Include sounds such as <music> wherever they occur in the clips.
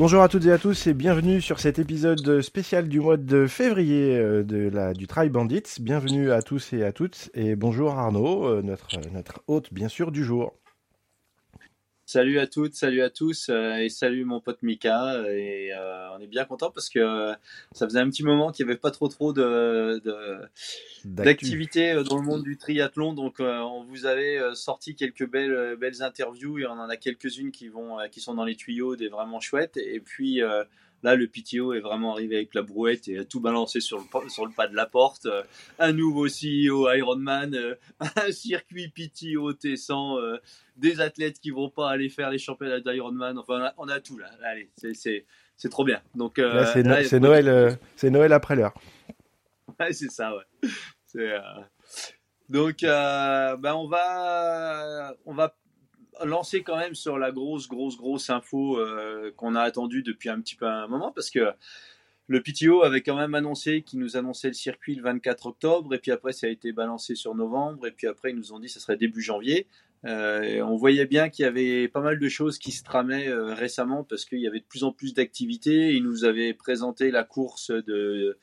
Bonjour à toutes et à tous et bienvenue sur cet épisode spécial du mois de février euh, de la, du Try Bandits. Bienvenue à tous et à toutes et bonjour Arnaud, euh, notre, notre hôte bien sûr du jour. Salut à toutes, salut à tous euh, et salut mon pote Mika. Et euh, on est bien content parce que euh, ça faisait un petit moment qu'il n'y avait pas trop trop de, d'activités dans le monde du triathlon. Donc on vous avait sorti quelques belles belles interviews et on en a quelques-unes qui vont qui sont dans les tuyaux, des vraiment chouettes. Et puis Là, le PTO est vraiment arrivé avec la brouette et a tout balancé sur le, sur le pas de la porte. Euh, un nouveau CEO Ironman, euh, <laughs> un circuit PTO T100, euh, des athlètes qui vont pas aller faire les championnats d'Ironman. Enfin, on a, tout là. Allez, c'est trop bien. Donc, c'est Noël, c'est Noël après l'heure. <laughs> Ouais, c'est ça, ouais. Donc, ben, on va, on va lancer quand même sur la grosse, grosse, grosse info euh, qu'on a attendue depuis un petit peu un moment parce que le PTO avait quand même annoncé qu'il nous annonçait le circuit le 24 octobre et puis après ça a été balancé sur novembre et puis après ils nous ont dit que ce serait début janvier. Euh, on voyait bien qu'il y avait pas mal de choses qui se tramaient euh, récemment parce qu'il y avait de plus en plus d'activités. Ils nous avaient présenté la course de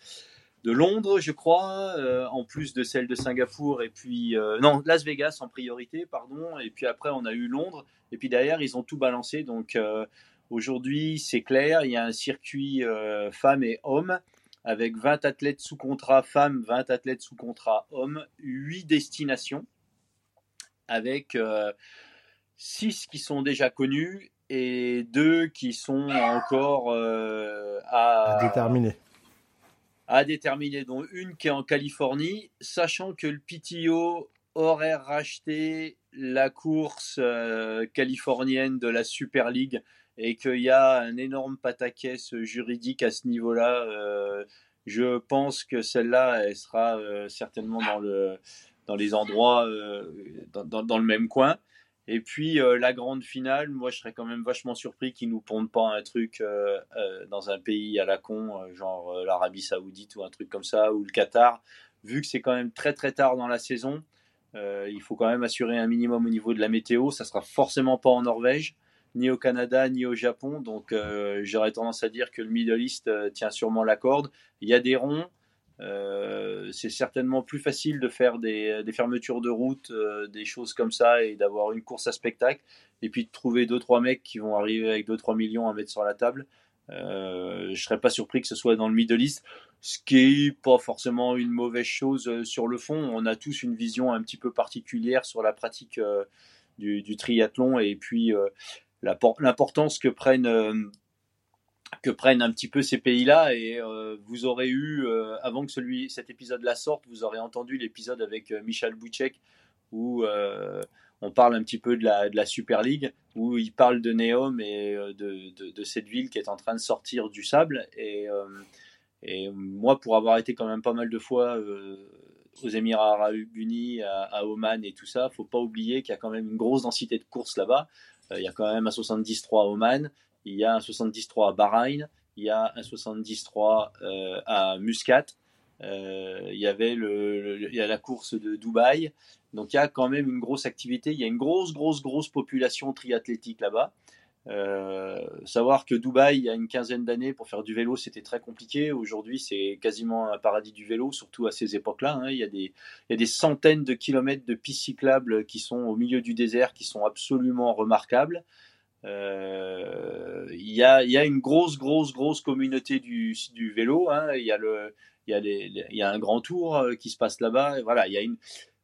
de Londres, je crois, euh, en plus de celle de Singapour et puis euh, non Las Vegas en priorité, pardon. Et puis après on a eu Londres et puis derrière ils ont tout balancé. Donc euh, aujourd'hui c'est clair, il y a un circuit femmes et hommes avec 20 athlètes sous contrat femmes, 20 athlètes sous contrat hommes, 8 destinations avec 6 qui sont déjà connus et 2 qui sont encore à déterminer à déterminer, dont une qui est en Californie, sachant que le PTO aurait racheté la course euh, californienne de la Super League et qu'il y a un énorme pataquès juridique à ce niveau-là. Euh, je pense que celle-là, elle sera euh, certainement dans, le, dans les endroits, dans, dans, le même coin. Et puis euh, la grande finale, moi je serais quand même vachement surpris qu'ils nous pondent pas un truc euh, euh, dans un pays à la con, genre l'Arabie Saoudite ou un truc comme ça, ou le Qatar, vu que c'est quand même très très tard dans la saison. il faut quand même assurer un minimum au niveau de la météo. Ça sera forcément pas en Norvège, ni au Canada, ni au Japon. Donc j'aurais tendance à dire que le Middle East tient sûrement la corde. Il y a des ronds. Euh, c'est certainement plus facile de faire des, fermetures de route, euh, des choses comme ça, et d'avoir une course à spectacle, et puis de trouver deux trois mecs qui vont arriver avec 2-3 millions à mettre sur la table. Euh, je serais pas surpris que ce soit dans le Middle East, ce qui est pas forcément une mauvaise chose euh, sur le fond. On a tous une vision un petit peu particulière sur la pratique du, triathlon et puis l'importance que prennent que prennent un petit peu ces pays-là. Et euh, vous aurez eu, euh, avant que celui, cet épisode-là sorte, vous aurez entendu l'épisode avec euh, Michel Bouchek où on parle un petit peu de la, de la, Super League, où il parle de Neom et de, de, cette ville qui est en train de sortir du sable. Et, et moi, pour avoir été quand même pas mal de fois aux Émirats Arabes Unis, à, à, Oman et tout ça, faut pas oublier qu'il y a quand même une grosse densité de courses là-bas. il y a quand même un 73 à Oman, il y a un 73 à Bahreïn, il y a un 73 euh, à Muscat, euh, il y avait le, il y a la course de Dubaï. Donc il y a quand même une grosse activité. Il y a une grosse, grosse, grosse population triathlétique là-bas. Euh, savoir que Dubaï, il y a une quinzaine d'années, pour faire du vélo, c'était très compliqué. Aujourd'hui, c'est quasiment un paradis du vélo, surtout à ces époques-là. Hein. Il, il y a des centaines de kilomètres de pistes cyclables qui sont au milieu du désert, qui sont absolument remarquables. Euh, il y, a, une grosse, grosse, grosse communauté du, vélo. Hein. Il, y a un grand tour euh, qui se passe là-bas. Voilà.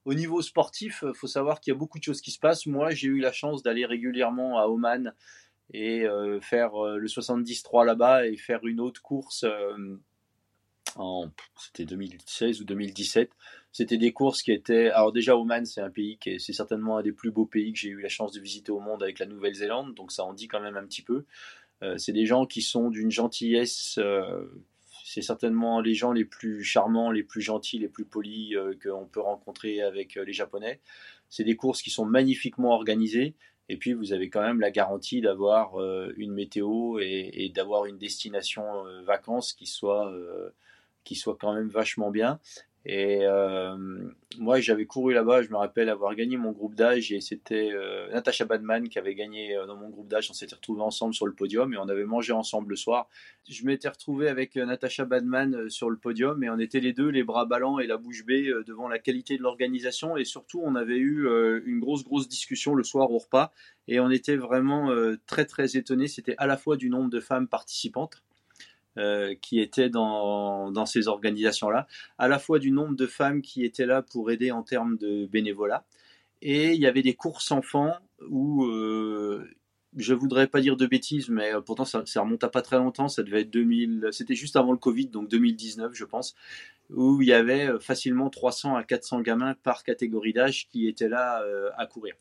Au niveau sportif, il faut savoir qu'il y a beaucoup de choses qui se passent. Moi, j'ai eu la chance d'aller régulièrement à Oman et euh, faire le 73 là-bas et faire une autre course en c'était 2016 ou 2017 c'était des courses qui étaient. Alors, déjà, Oman, c'est un pays qui est, c'est certainement un des plus beaux pays que j'ai eu la chance de visiter au monde avec la Nouvelle-Zélande, donc ça en dit quand même un petit peu. Euh, c'est des gens qui sont d'une gentillesse. Euh, c'est certainement les gens les plus charmants, les plus gentils, les plus polis euh, qu'on peut rencontrer avec les Japonais. C'est des courses qui sont magnifiquement organisées. Et puis, vous avez quand même la garantie d'avoir une météo et, et d'avoir une destination vacances qui soit, qui soit quand même vachement bien. Et euh, moi, j'avais couru là-bas. Je me rappelle avoir gagné mon groupe d'âge et c'était euh, Natasha Badman qui avait gagné euh, dans mon groupe d'âge. On s'était retrouvés ensemble sur le podium et on avait mangé ensemble le soir. Je m'étais retrouvé avec Natasha Badman sur le podium et on était les deux, les bras ballants et la bouche bée devant la qualité de l'organisation. Et surtout, on avait eu une grosse, grosse discussion le soir au repas et on était vraiment très, très étonnés. C'était à la fois du nombre de femmes participantes euh, qui étaient dans, ces organisations-là, à la fois du nombre de femmes qui étaient là pour aider en termes de bénévolat, et il y avait des courses enfants où, euh, je voudrais pas dire de bêtises, mais euh, pourtant ça, ça, remonte à pas très longtemps, ça devait être 2000, c'était juste avant le Covid, donc 2019 je pense, où il y avait euh, facilement 300 à 400 gamins par catégorie d'âge qui étaient là à courir.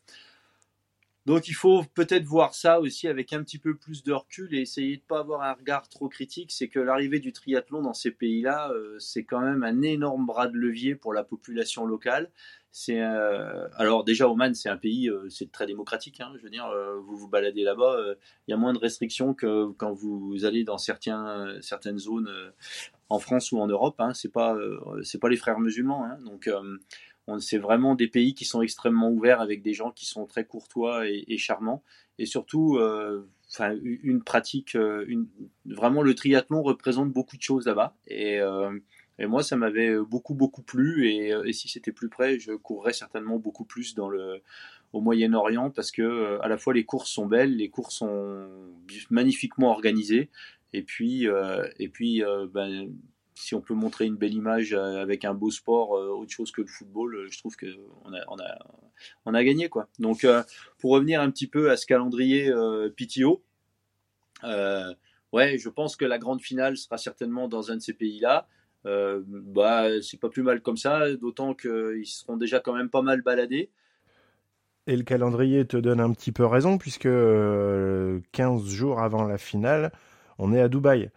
Donc il faut peut-être voir ça aussi avec un petit peu plus de recul et essayer de pas avoir un regard trop critique. C'est que l'arrivée du triathlon dans ces pays-là, euh, c'est quand même un énorme bras de levier pour la population locale. C'est euh, alors déjà Oman, c'est un pays, euh, c'est très démocratique. Hein, je veux dire, vous vous baladez là-bas, il y a moins de restrictions que quand vous allez dans certains, certaines zones en France ou en Europe. Hein, c'est pas, c'est pas les frères musulmans. Hein, donc c'est vraiment des pays qui sont extrêmement ouverts avec des gens qui sont très courtois et, charmants. Et surtout, euh, enfin, une pratique, euh, une, vraiment le triathlon représente beaucoup de choses là-bas. Et, euh, et, moi, ça m'avait beaucoup, beaucoup plu. Et, et si c'était plus près, je courrais certainement beaucoup plus dans le, au Moyen-Orient parce que à la fois les courses sont belles, les courses sont magnifiquement organisées. Et puis, et puis ben, si on peut montrer une belle image euh, avec un beau sport, euh, autre chose que le football, euh, je trouve qu'on a, on a, gagné. Quoi. Donc, pour revenir un petit peu à ce calendrier PTO, je pense que la grande finale sera certainement dans un de ces pays-là. bah, c'est pas plus mal comme ça, d'autant qu'ils seront déjà quand même pas mal baladés. Et le calendrier te donne un petit peu raison, puisque 15 jours avant la finale, on est à Dubaï.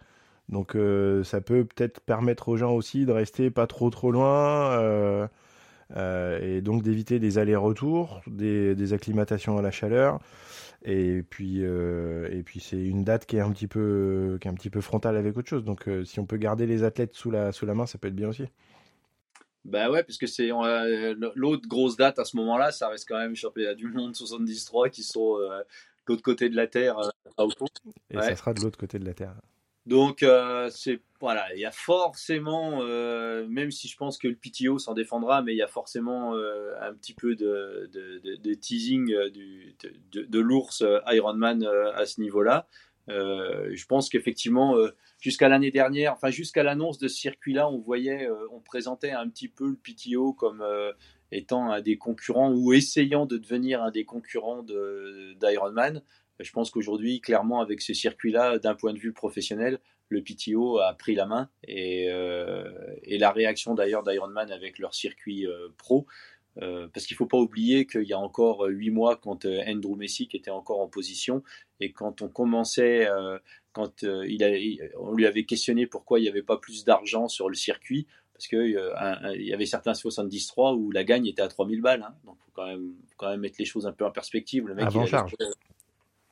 Donc euh, ça peut peut-être permettre aux gens aussi de rester pas trop trop loin euh, euh, et donc d'éviter des allers-retours, des, acclimatations à la chaleur. Et puis, et puis c'est une date qui est un petit peu, qui est un petit peu frontale avec autre chose. Donc si on peut garder les athlètes sous la, sous la main, ça peut être bien aussi. Bah ouais, parce que c'est l'autre grosse date à ce moment-là, ça reste quand même championnat du monde 73 qui sont de l'autre côté de la Terre. et ça sera de l'autre côté de la Terre. Donc, euh, voilà, il y a forcément, euh, même si je pense que le PTO s'en défendra, mais il y a forcément euh, un petit peu de, teasing de, l'ours Ironman à ce niveau-là. je pense qu'effectivement, jusqu'à l'année dernière, enfin jusqu'à l'annonce de ce circuit-là, on voyait, on présentait un petit peu le PTO comme étant un des concurrents ou essayant de devenir un des concurrents d'Ironman. Je pense qu'aujourd'hui, clairement, avec ce circuit-là, d'un point de vue professionnel, le PTO a pris la main et, euh, la réaction d'ailleurs d'Ironman avec leur circuit euh, pro, euh, parce qu'il ne faut pas oublier qu'il y a encore huit mois, quand Andrew Messick était encore en position et quand on commençait, quand il on lui avait questionné pourquoi il n'y avait pas plus d'argent sur le circuit, parce qu'il y avait certains 73 où la gagne était à 3000 balles, hein. donc il faut quand même, quand même mettre les choses un peu en perspective. Le mec, Avant charge.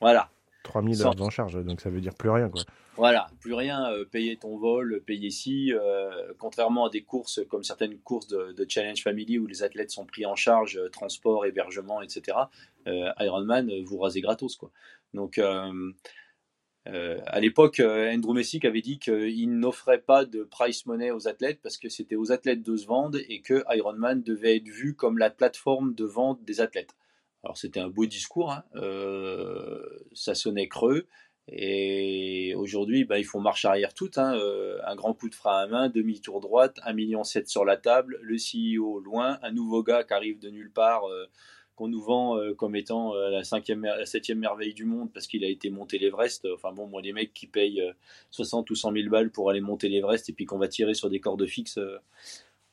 Voilà. 3000 heures en charge, donc ça veut dire plus rien. Quoi. Voilà, plus rien, euh, payer ton vol, payer si, euh, contrairement à des courses comme certaines courses de, Challenge Family où les athlètes sont pris en charge, euh, transport, hébergement, etc. Ironman, vous rasez gratos. Quoi. Donc, à l'époque, Andrew Messick avait dit qu'il n'offrait pas de price money aux athlètes parce que c'était aux athlètes de se vendre et que Ironman devait être vu comme la plateforme de vente des athlètes. Alors c'était un beau discours, hein. euh, ça sonnait creux. Et aujourd'hui, bah, ils font marche arrière toute. Hein. Euh, un grand coup de frein à main, demi-tour droite, 1,7 million sur la table, le CEO loin, un nouveau gars qui arrive de nulle part, euh, qu'on nous vend comme étant la, cinquième, la septième merveille du monde parce qu'il a été monté l'Everest. Enfin bon, moi, les mecs qui payent 60 ou 100 000 balles pour aller monter l'Everest et puis qu'on va tirer sur des cordes fixes,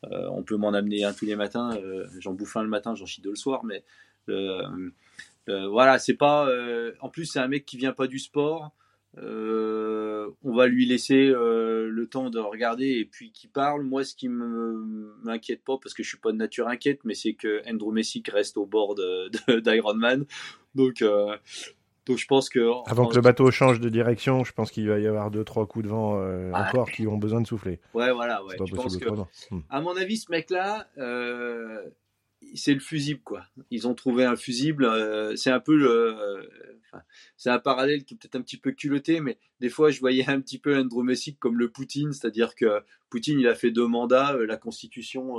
on peut m'en amener un tous les matins. j'en bouffe un le matin, j'en chie deux le soir, mais voilà, c'est pas. Euh, en plus, c'est un mec qui vient pas du sport. Euh, on va lui laisser euh, le temps de regarder et puis qui parle. Moi, ce qui m'inquiète pas, parce que je suis pas de nature inquiète, mais c'est que Andrew Messick reste au bord d'Iron Man. Donc, Donc je pense que avant que le bateau change de direction, je pense qu'il va y avoir deux trois coups de vent euh, encore qui ont besoin de souffler. Ouais, voilà. Ouais. Je pense que, hmm. à mon avis, ce mec-là, euh, c'est le fusible quoi. Ils ont trouvé un fusible. Euh, c'est un peu le, c'est un parallèle qui est peut-être un petit peu culotté, mais des fois je voyais un petit peu Andrew comme le Poutine, c'est-à-dire que Poutine il a fait deux mandats, la Constitution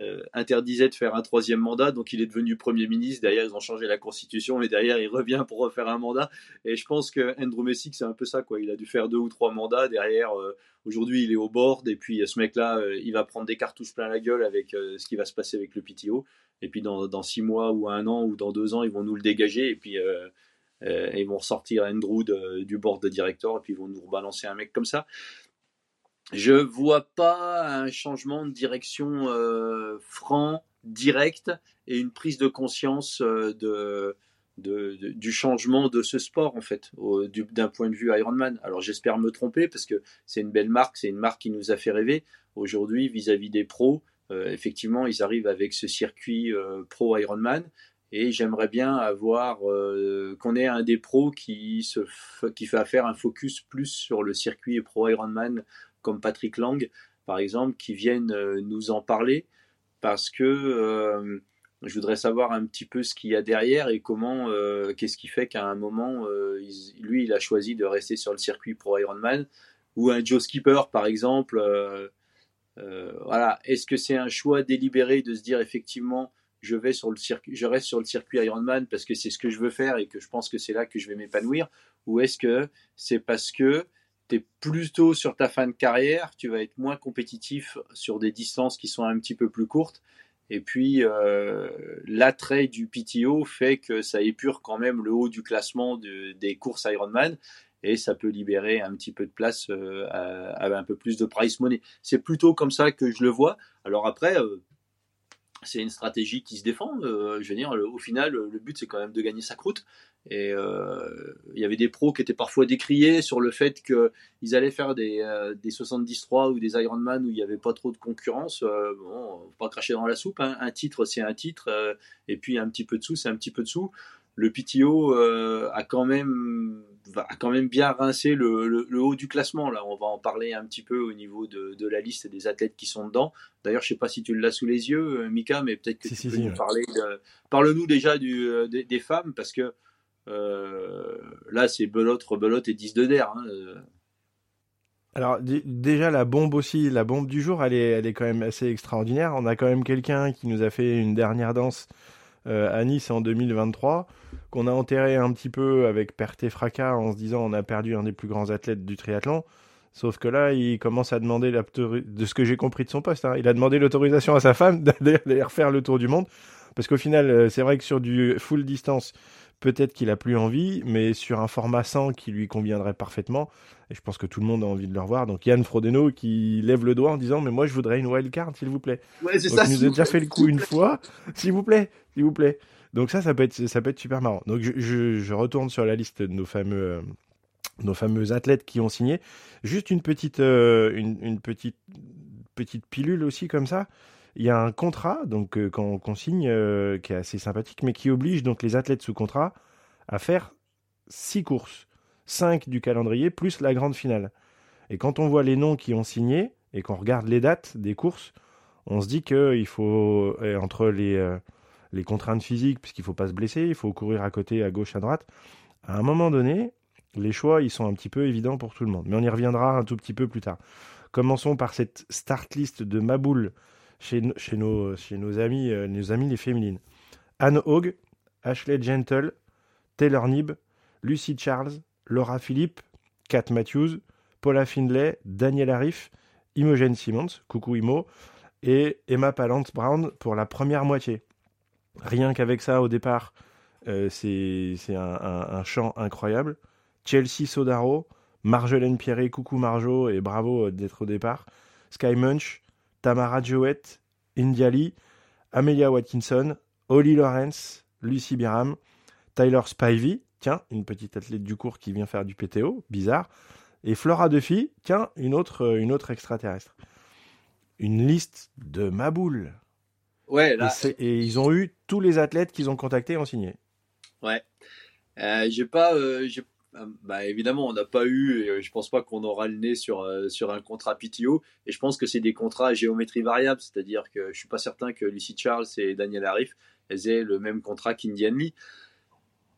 euh, interdisait de faire un troisième mandat, donc il est devenu Premier ministre. Derrière, ils ont changé la Constitution, et derrière, il revient pour refaire un mandat. Et je pense que Andrew Messick, c'est un peu ça, quoi. Il a dû faire deux ou trois mandats. Derrière, euh, aujourd'hui, il est au board, et puis ce mec-là, euh, il va prendre des cartouches plein la gueule avec ce qui va se passer avec le PTO. Et puis dans, dans, six mois ou un an ou dans deux ans, ils vont nous le dégager, et puis ils vont ressortir Andrew du board de directeur, et puis ils vont nous rebalancer un mec comme ça. Je vois pas un changement de direction euh, franc, direct, et une prise de conscience euh, de, du changement de ce sport, en fait, d'un point de vue Ironman. Alors j'espère me tromper, parce que c'est une belle marque, c'est une marque qui nous a fait rêver. Aujourd'hui, vis-à-vis des pros, euh, effectivement, ils arrivent avec ce circuit pro Ironman. Et j'aimerais bien avoir qu'on ait un des pros qui, se qui fait faire un focus plus sur le circuit pro Ironman comme Patrick Lang, par exemple, qui viennent euh, nous en parler parce que euh, je voudrais savoir un petit peu ce qu'il y a derrière et comment, euh, qu'est-ce qui fait qu'à un moment, lui, il a choisi de rester sur le circuit pro Ironman ou un Joe Skipper, par exemple. voilà, est-ce que c'est un choix délibéré de se dire effectivement, je vais sur le circuit, je reste sur le circuit Ironman parce que c'est ce que je veux faire et que je pense que c'est là que je vais m'épanouir, ou est-ce que c'est parce que plutôt sur ta fin de carrière, tu vas être moins compétitif sur des distances qui sont un petit peu plus courtes. Et puis, euh, l'attrait du PTO fait que ça épure quand même le haut du classement des courses Ironman et ça peut libérer un petit peu de place euh, à, un peu plus de price money. C'est plutôt comme ça que je le vois. Alors après, euh, c'est une stratégie qui se défend. je veux dire, au final, le but c'est quand même de gagner sa croûte. Et euh, il y avait des pros qui étaient parfois décriés sur le fait qu'ils allaient faire des, euh, des 73 ou des Ironman où il n'y avait pas trop de concurrence. Euh, bon, pas cracher dans la soupe. Hein. Un titre, c'est un titre. Euh, et puis un petit peu de sous, c'est un petit peu de sous. Le PTO a quand même a quand même bien rincé le, le, haut du classement. Là, on va en parler un petit peu au niveau de, de la liste des athlètes qui sont dedans. D'ailleurs, je sais pas si tu l'as sous les yeux, Mika, mais peut-être que tu peux nous parler. De... Parle-nous déjà du, des, des, femmes, parce que euh, là, c'est belote, rebelote et 10 de d'air. Hein, euh. Alors déjà la bombe aussi, la bombe du jour, elle est, elle est quand même assez extraordinaire. On a quand même quelqu'un qui nous a fait une dernière danse euh, à Nice en 2023, qu'on a enterré un petit peu avec perte et fracas en se disant on a perdu un des plus grands athlètes du triathlon. Sauf que là, il commence à demander, de ce que j'ai compris de son poste, hein, il a demandé l'autorisation à sa femme <laughs> d'aller refaire le tour du monde. Parce qu'au final, c'est vrai que sur du full distance, peut-être qu'il a plus envie, mais sur un format 100 qui lui conviendrait parfaitement. Et je pense que tout le monde a envie de le revoir. Donc Yann Frodeno qui lève le doigt en disant mais moi je voudrais une wildcard s'il vous plaît. Ouais, c'est ça. Il nous a déjà fait le coup une fois, s'il vous plaît, s'il vous plaît. Donc ça, ça peut être, ça peut être super marrant. Donc je, je, retourne sur la liste de nos fameux, euh, nos fameux athlètes qui ont signé. Juste une petite, euh, une, une, petite, petite pilule aussi comme ça. Il y a un contrat donc euh, qu'on signe euh, qui est assez sympathique, mais qui oblige donc les athlètes sous contrat à faire six courses, cinq du calendrier plus la grande finale. Et quand on voit les noms qui ont signé et qu'on regarde les dates des courses, on se dit qu'il faut euh, entre les les contraintes physiques, puisqu'il faut pas se blesser, il faut courir à côté, à gauche, à droite. À un moment donné, les choix, ils sont un petit peu évidents pour tout le monde. Mais on y reviendra un tout petit peu plus tard. Commençons par cette start list de Maboul chez, euh, nos amis les féminines. Anne Hogg, Ashley Gentle, Taylor Nib, Lucy Charles, Laura Philippe, Kat Matthews, Paula Findlay, Daniel Arif, Imogen Simmons, coucou Imo, et Emma Palance Brown pour la première moitié. Rien qu'avec ça, au départ, euh, c'est un, un, chant incroyable. Chelsea Sodaro, Marjolaine Pierret, coucou Marjo, et bravo euh, d'être au départ. Sky Munch, Tamara Jowett, Indiali, Amelia Watkinson, Holly Lawrence, Lucy Biram, Tyler Spivey, tiens, une petite athlète du cours qui vient faire du PTO, bizarre, et Flora Duffy, tiens, une autre, euh, une autre extraterrestre. Une liste de maboules. Ouais, Et, ils ont eu tous les athlètes qu'ils ont contactés ont signé. Ouais. j'ai pas, bah, évidemment, on n'a pas eu, et je pense pas qu'on aura le nez sur, sur un contrat PTO. Et je pense que c'est des contrats à géométrie variable, c'est-à-dire que je suis pas certain que Lucy Charles et Daniel Arif aient le même contrat qu'Indian Lee.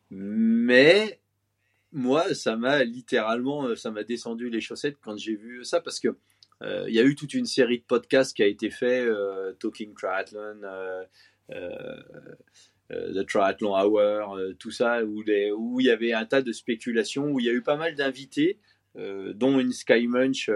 Mais moi, ça m'a littéralement, euh, ça m'a descendu les chaussettes quand j'ai vu ça parce que euh, il y a eu toute une série de podcasts qui a été fait, euh, Talking Triathlon, The Triathlon Hour, tout ça, où, il y avait un tas de spéculations, où il y a eu pas mal d'invités, dont une Sky Munch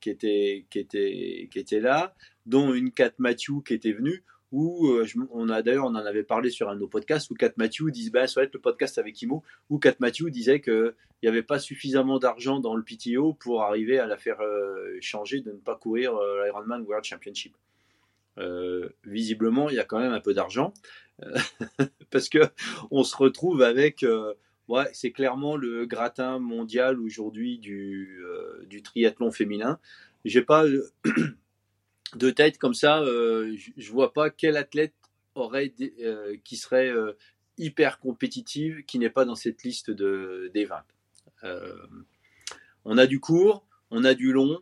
qui, était, qui, était, qui était là, dont une Kat Matthew qui était venue, où euh, on a d'ailleurs on en avait parlé sur un de nos podcasts où Kat Matthew disait bah, ça va être le podcast avec Imo où Kat Matthew disait qu'il n'y avait pas suffisamment d'argent dans le PTO pour arriver à la faire euh, changer de ne pas courir euh, l'Ironman World Championship. visiblement il y a quand même un peu d'argent <laughs> parce que on se retrouve avec ouais, c'est clairement le gratin mondial aujourd'hui du, du triathlon féminin. J'ai pas <clears throat> de tête comme ça, euh, je vois pas quel athlète aurait euh, qui serait euh, hyper compétitive qui n'est pas dans cette liste de, des 20. on a du court, on a du long.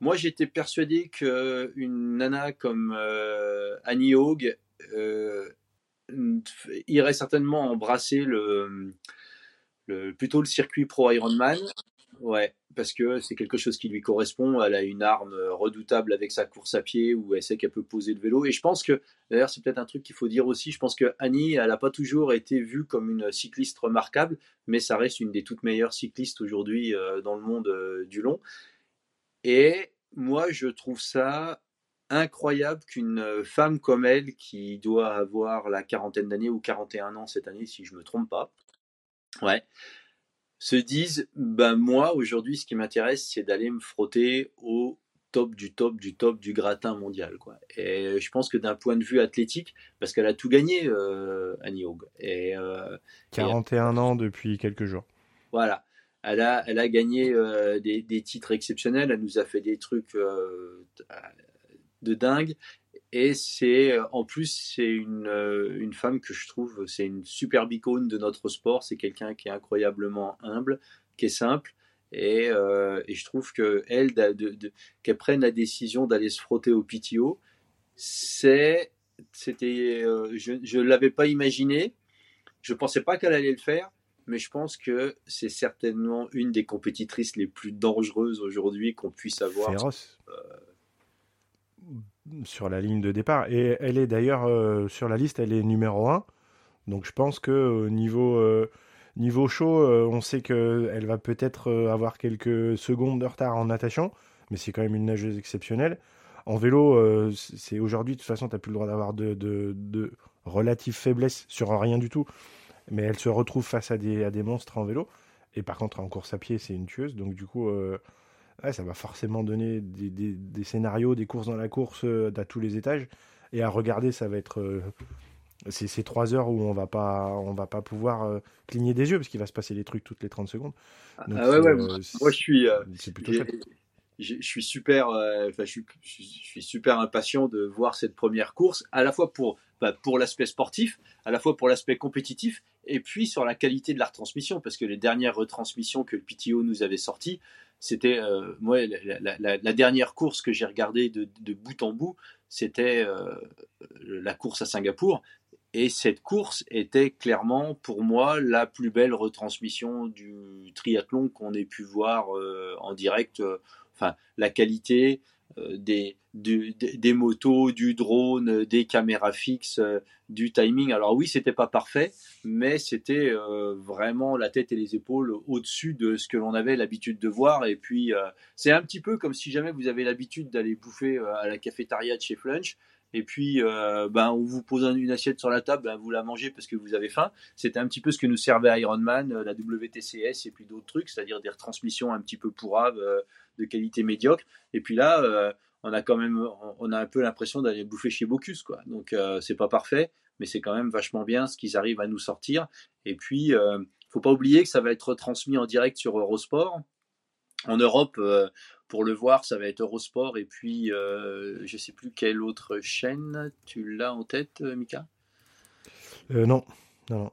Moi, j'étais persuadé qu'une nana comme Annie Haug irait certainement embrasser le, plutôt le circuit pro Ironman Ouais, parce que c'est quelque chose qui lui correspond. Elle a une arme redoutable avec sa course à pied où elle sait qu'elle peut poser le vélo. Et je pense que, d'ailleurs, c'est peut-être un truc qu'il faut dire aussi. Je pense que Annie, elle n'a pas toujours été vue comme une cycliste remarquable, mais ça reste une des toutes meilleures cyclistes aujourd'hui euh, dans le monde euh, du long. Et moi, je trouve ça incroyable qu'une femme comme elle, qui doit avoir la quarantaine d'années ou 41 ans cette année, si je me trompe pas, ouais, se disent ben moi aujourd'hui ce qui m'intéresse c'est d'aller me frotter au top du top du top du gratin mondial quoi. Et je pense que d'un point de vue athlétique parce qu'elle a tout gagné euh, Annie Haug et 41 euh, ans depuis quelques jours. Voilà. Elle a elle a gagné euh, des, des, titres exceptionnels. Elle nous a fait des trucs euh, de dingue et c'est euh, en plus c'est une, euh, une, femme que je trouve c'est une superbe icône de notre sport. C'est quelqu'un qui est incroyablement humble, qui est simple. Et, euh, et je trouve que elle de, qu'elle prenne la décision d'aller se frotter au PTO, c'est c'était je ne l'avais pas imaginé. Je pensais pas qu'elle allait le faire, mais je pense que c'est certainement une des compétitrices les plus dangereuses aujourd'hui qu'on puisse avoir. Féroce sur la ligne de départ. Et elle est d'ailleurs euh, sur la liste, elle est numéro 1. Donc je pense que au niveau, euh, niveau chaud, euh, on sait qu'elle va peut-être avoir quelques secondes de retard en natation, mais c'est quand même une nageuse exceptionnelle. En vélo, c'est aujourd'hui, de toute façon, tu n'as plus le droit d'avoir de, de, de relative faiblesse sur rien du tout. Mais elle se retrouve face à des, à des monstres en vélo. Et par contre, en course à pied, c'est une tueuse. Donc du coup, ça va forcément donner des, scénarios, des courses dans la course euh, à tous les étages. Et à regarder, ça va être euh, ces trois heures où on va pas, on va pas pouvoir euh, cligner des yeux parce qu'il va se passer des trucs toutes les 30 secondes. ah ouais, ouais, moi je suis, c'est plutôt je, suis super, enfin je, je, suis super impatient de voir cette première course, à la fois pour bah, pour l'aspect sportif, à la fois pour l'aspect compétitif, et puis sur la qualité de la retransmission, parce que les dernières retransmissions que le PTO nous avait sorties, c'était euh, moi la, dernière course que j'ai regardée de, bout en bout, c'était euh, la course à Singapour. Et cette course était clairement pour moi la plus belle retransmission du triathlon qu'on ait pu voir euh, en direct. Enfin, la qualité, euh, des, des motos, du drone, des caméras fixes, euh, du timing. Alors oui, c'était pas parfait, mais c'était euh, vraiment la tête et les épaules au-dessus de ce que l'on avait l'habitude de voir. Et puis, c'est un petit peu comme si jamais vous avez l'habitude d'aller bouffer à la cafétéria de chez Flunch et puis ben, on vous pose une assiette sur la table, ben, vous la mangez parce que vous avez faim. C'était un petit peu ce que nous servait Ironman, la WTCS et puis d'autres trucs, c'est-à-dire des retransmissions un petit peu pourraves de qualité médiocre. Et puis là, euh, on a quand même, on a un peu l'impression d'aller bouffer chez Bocuse, quoi. Donc euh, c'est pas parfait, mais c'est quand même vachement bien ce qu'ils arrivent à nous sortir. Et puis, euh, faut pas oublier que ça va être transmis en direct sur Eurosport. En Europe, pour le voir, ça va être Eurosport et puis je sais plus quelle autre chaîne. Tu l'as en tête, Mika? Non, non.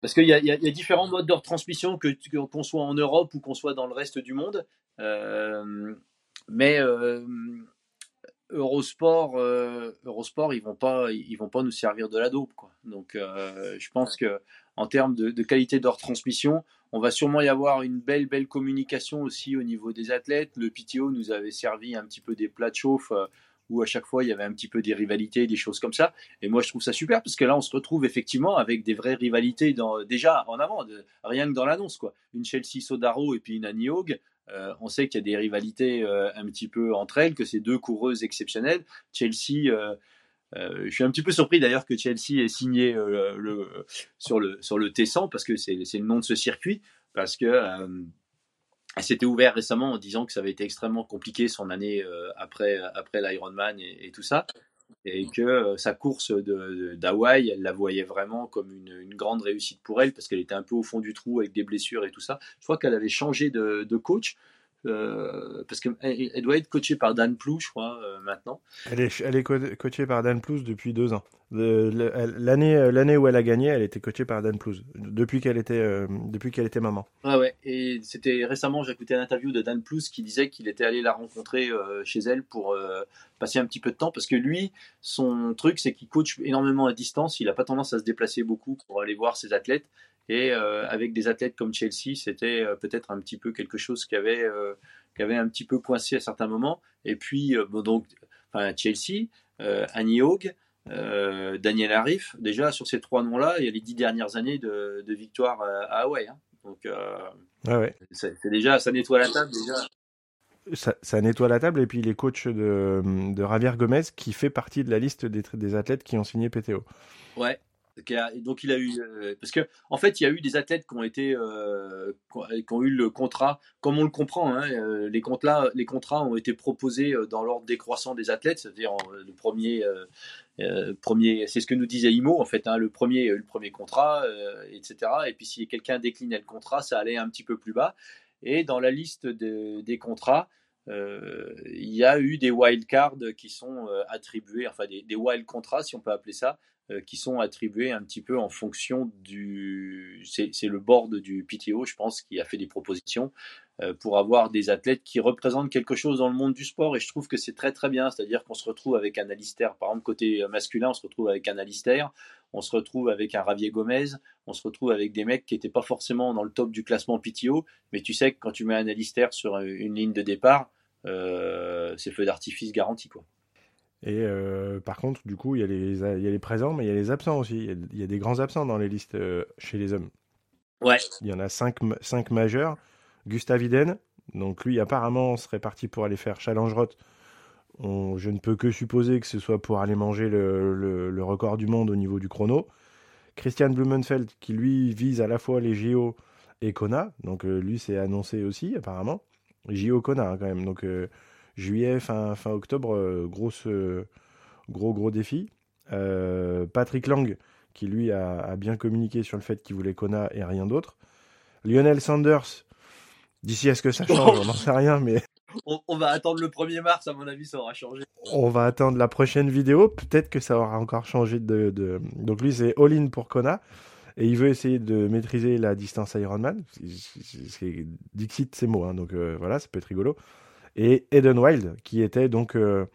Parce qu'il y, y, a différents modes de retransmission, que qu'on soit en Europe ou qu'on soit dans le reste du monde. Euh, mais euh, Eurosport, euh, Eurosport, ils vont pas, ils vont pas nous servir de la dope, quoi. Donc, je pense que en termes de, de, qualité de retransmission, on va sûrement y avoir une belle, belle communication aussi au niveau des athlètes. Le PTO nous avait servi un petit peu des plats de chauffe euh, où à chaque fois il y avait un petit peu des rivalités, des choses comme ça. Et moi je trouve ça super parce que là on se retrouve effectivement avec des vraies rivalités dans, déjà en avant, de, rien que dans l'annonce quoi. Une Chelsea Sodaro et puis une Annie Hogg. Euh, on sait qu'il y a des rivalités euh, un petit peu entre elles, que c'est deux coureuses exceptionnelles. Chelsea, euh, je suis un petit peu surpris d'ailleurs que Chelsea ait signé sur le sur le T100 parce que c'est le nom de ce circuit, parce que elle s'était ouvert récemment en disant que ça avait été extrêmement compliqué son année après après l'Ironman et, tout ça et que sa course d'Hawaï, elle la voyait vraiment comme une, une, grande réussite pour elle parce qu'elle était un peu au fond du trou avec des blessures et tout ça. Je crois qu'elle avait changé de, de coach. Euh, parce qu'elle elle doit être coachée par Dan Plou, je crois, euh, maintenant. Elle est, elle est co coachée par Dan Plouz depuis deux ans. L'année euh, l'année où elle a gagné, elle était coachée par Dan Plouz, depuis qu'elle était, euh, depuis qu'elle était maman. Ah ouais, et c'était récemment, j'ai écouté une interview de Dan Plouz qui disait qu'il était allé la rencontrer chez elle pour passer un petit peu de temps, parce que lui, son truc, c'est qu'il coach énormément à distance, il n'a pas tendance à se déplacer beaucoup pour aller voir ses athlètes, et euh, avec des athlètes comme Chelsea, c'était euh, peut-être un petit peu quelque chose qui avait, euh, qui avait un petit peu coincé à certains moments. Et puis, bon, donc, enfin, Chelsea, Annie Hogg, Daniel Arif, déjà sur ces trois noms-là, il y a les dix dernières années de, de victoire à Hawaï. Hein. Donc, ah ouais. c'est déjà, ça nettoie la table déjà. Ça, ça, nettoie la table et puis les coachs de, de Javier Gomez qui fait partie de la liste des, des athlètes qui ont signé PTO. Ouais, donc il a eu euh, parce que en fait il y a eu des athlètes qui ont été euh, qui ont eu le contrat comme on le comprend hein, euh, les contrats ont été proposés dans l'ordre décroissant des athlètes c'est-à-dire le premier premier c'est ce que nous disait Imo en fait hein, le premier le premier contrat etc et puis si quelqu'un déclinait le contrat ça allait un petit peu plus bas. Et dans la liste de, des contrats il y a eu des wild cards qui sont attribués enfin des, des wild contrats si on peut appeler ça qui sont attribués un petit peu en fonction du. C'est le board du PTO, je pense, qui a fait des propositions euh, pour avoir des athlètes qui représentent quelque chose dans le monde du sport. Et je trouve que c'est très très bien. C'est-à-dire qu'on se retrouve avec un Alistair, par exemple, côté masculin, on se retrouve avec un Alistair, on se retrouve avec un Ravier Gomez, on se retrouve avec des mecs qui n'étaient pas forcément dans le top du classement PTO. Mais tu sais que quand tu mets un Alistair sur une ligne de départ, euh, c'est feu d'artifice garanti. quoi. Et euh, par contre, du coup, il y, a les, il y a les présents, mais il y a les absents aussi. Il y a, il y a des grands absents dans les listes euh, chez les hommes. Ouais. Il y en a cinq, cinq majeurs. Gustav Iden, donc lui, apparemment, serait parti pour aller faire Challenge. On, je ne peux que supposer que ce soit pour aller manger le, le, le record du monde au niveau du chrono. Christian Blumenfeld, qui lui vise à la fois les JO et Kona. Donc euh, lui, c'est annoncé aussi, apparemment. JO Kona, hein, quand même. Donc juillet, fin, fin octobre, euh, grosse, euh, gros, gros défi. Euh, Patrick Lang, qui lui a, a, bien communiqué sur le fait qu'il voulait Kona et rien d'autre. Lionel Sanders, d'ici à ce que ça <laughs> change, on n'en sait rien, mais. On, on, va attendre le 1er mars, à mon avis, ça aura changé. On va attendre la prochaine vidéo, peut-être que ça aura encore changé de. de... Donc lui, c'est all-in pour Kona. Et il veut essayer de maîtriser la distance Ironman. C'est Dixit, ces mots, hein, donc euh, voilà, ça peut être rigolo et Eden Wild, qui était donc euh,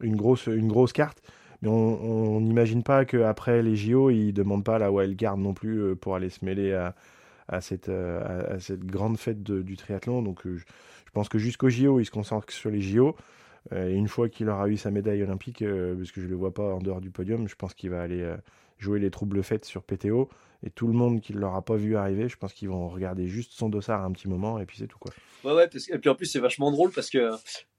une, grosse, une grosse carte. Mais on n'imagine pas qu'après les JO, ils ne demandent pas la wild card non plus euh, pour aller se mêler à, cette, euh, cette grande fête du triathlon. Donc je, je pense que jusqu'au JO, il se concentre sur les JO. Et une fois qu'il aura eu sa médaille olympique, parce que je ne le vois pas en dehors du podium, je pense qu'il va aller jouer les troubles faites sur PTO. Et tout le monde qui ne l'aura pas vu arriver, je pense qu'ils vont regarder juste son dossard un petit moment et puis c'est tout quoi. Ouais, ouais, et puis en plus c'est vachement drôle parce que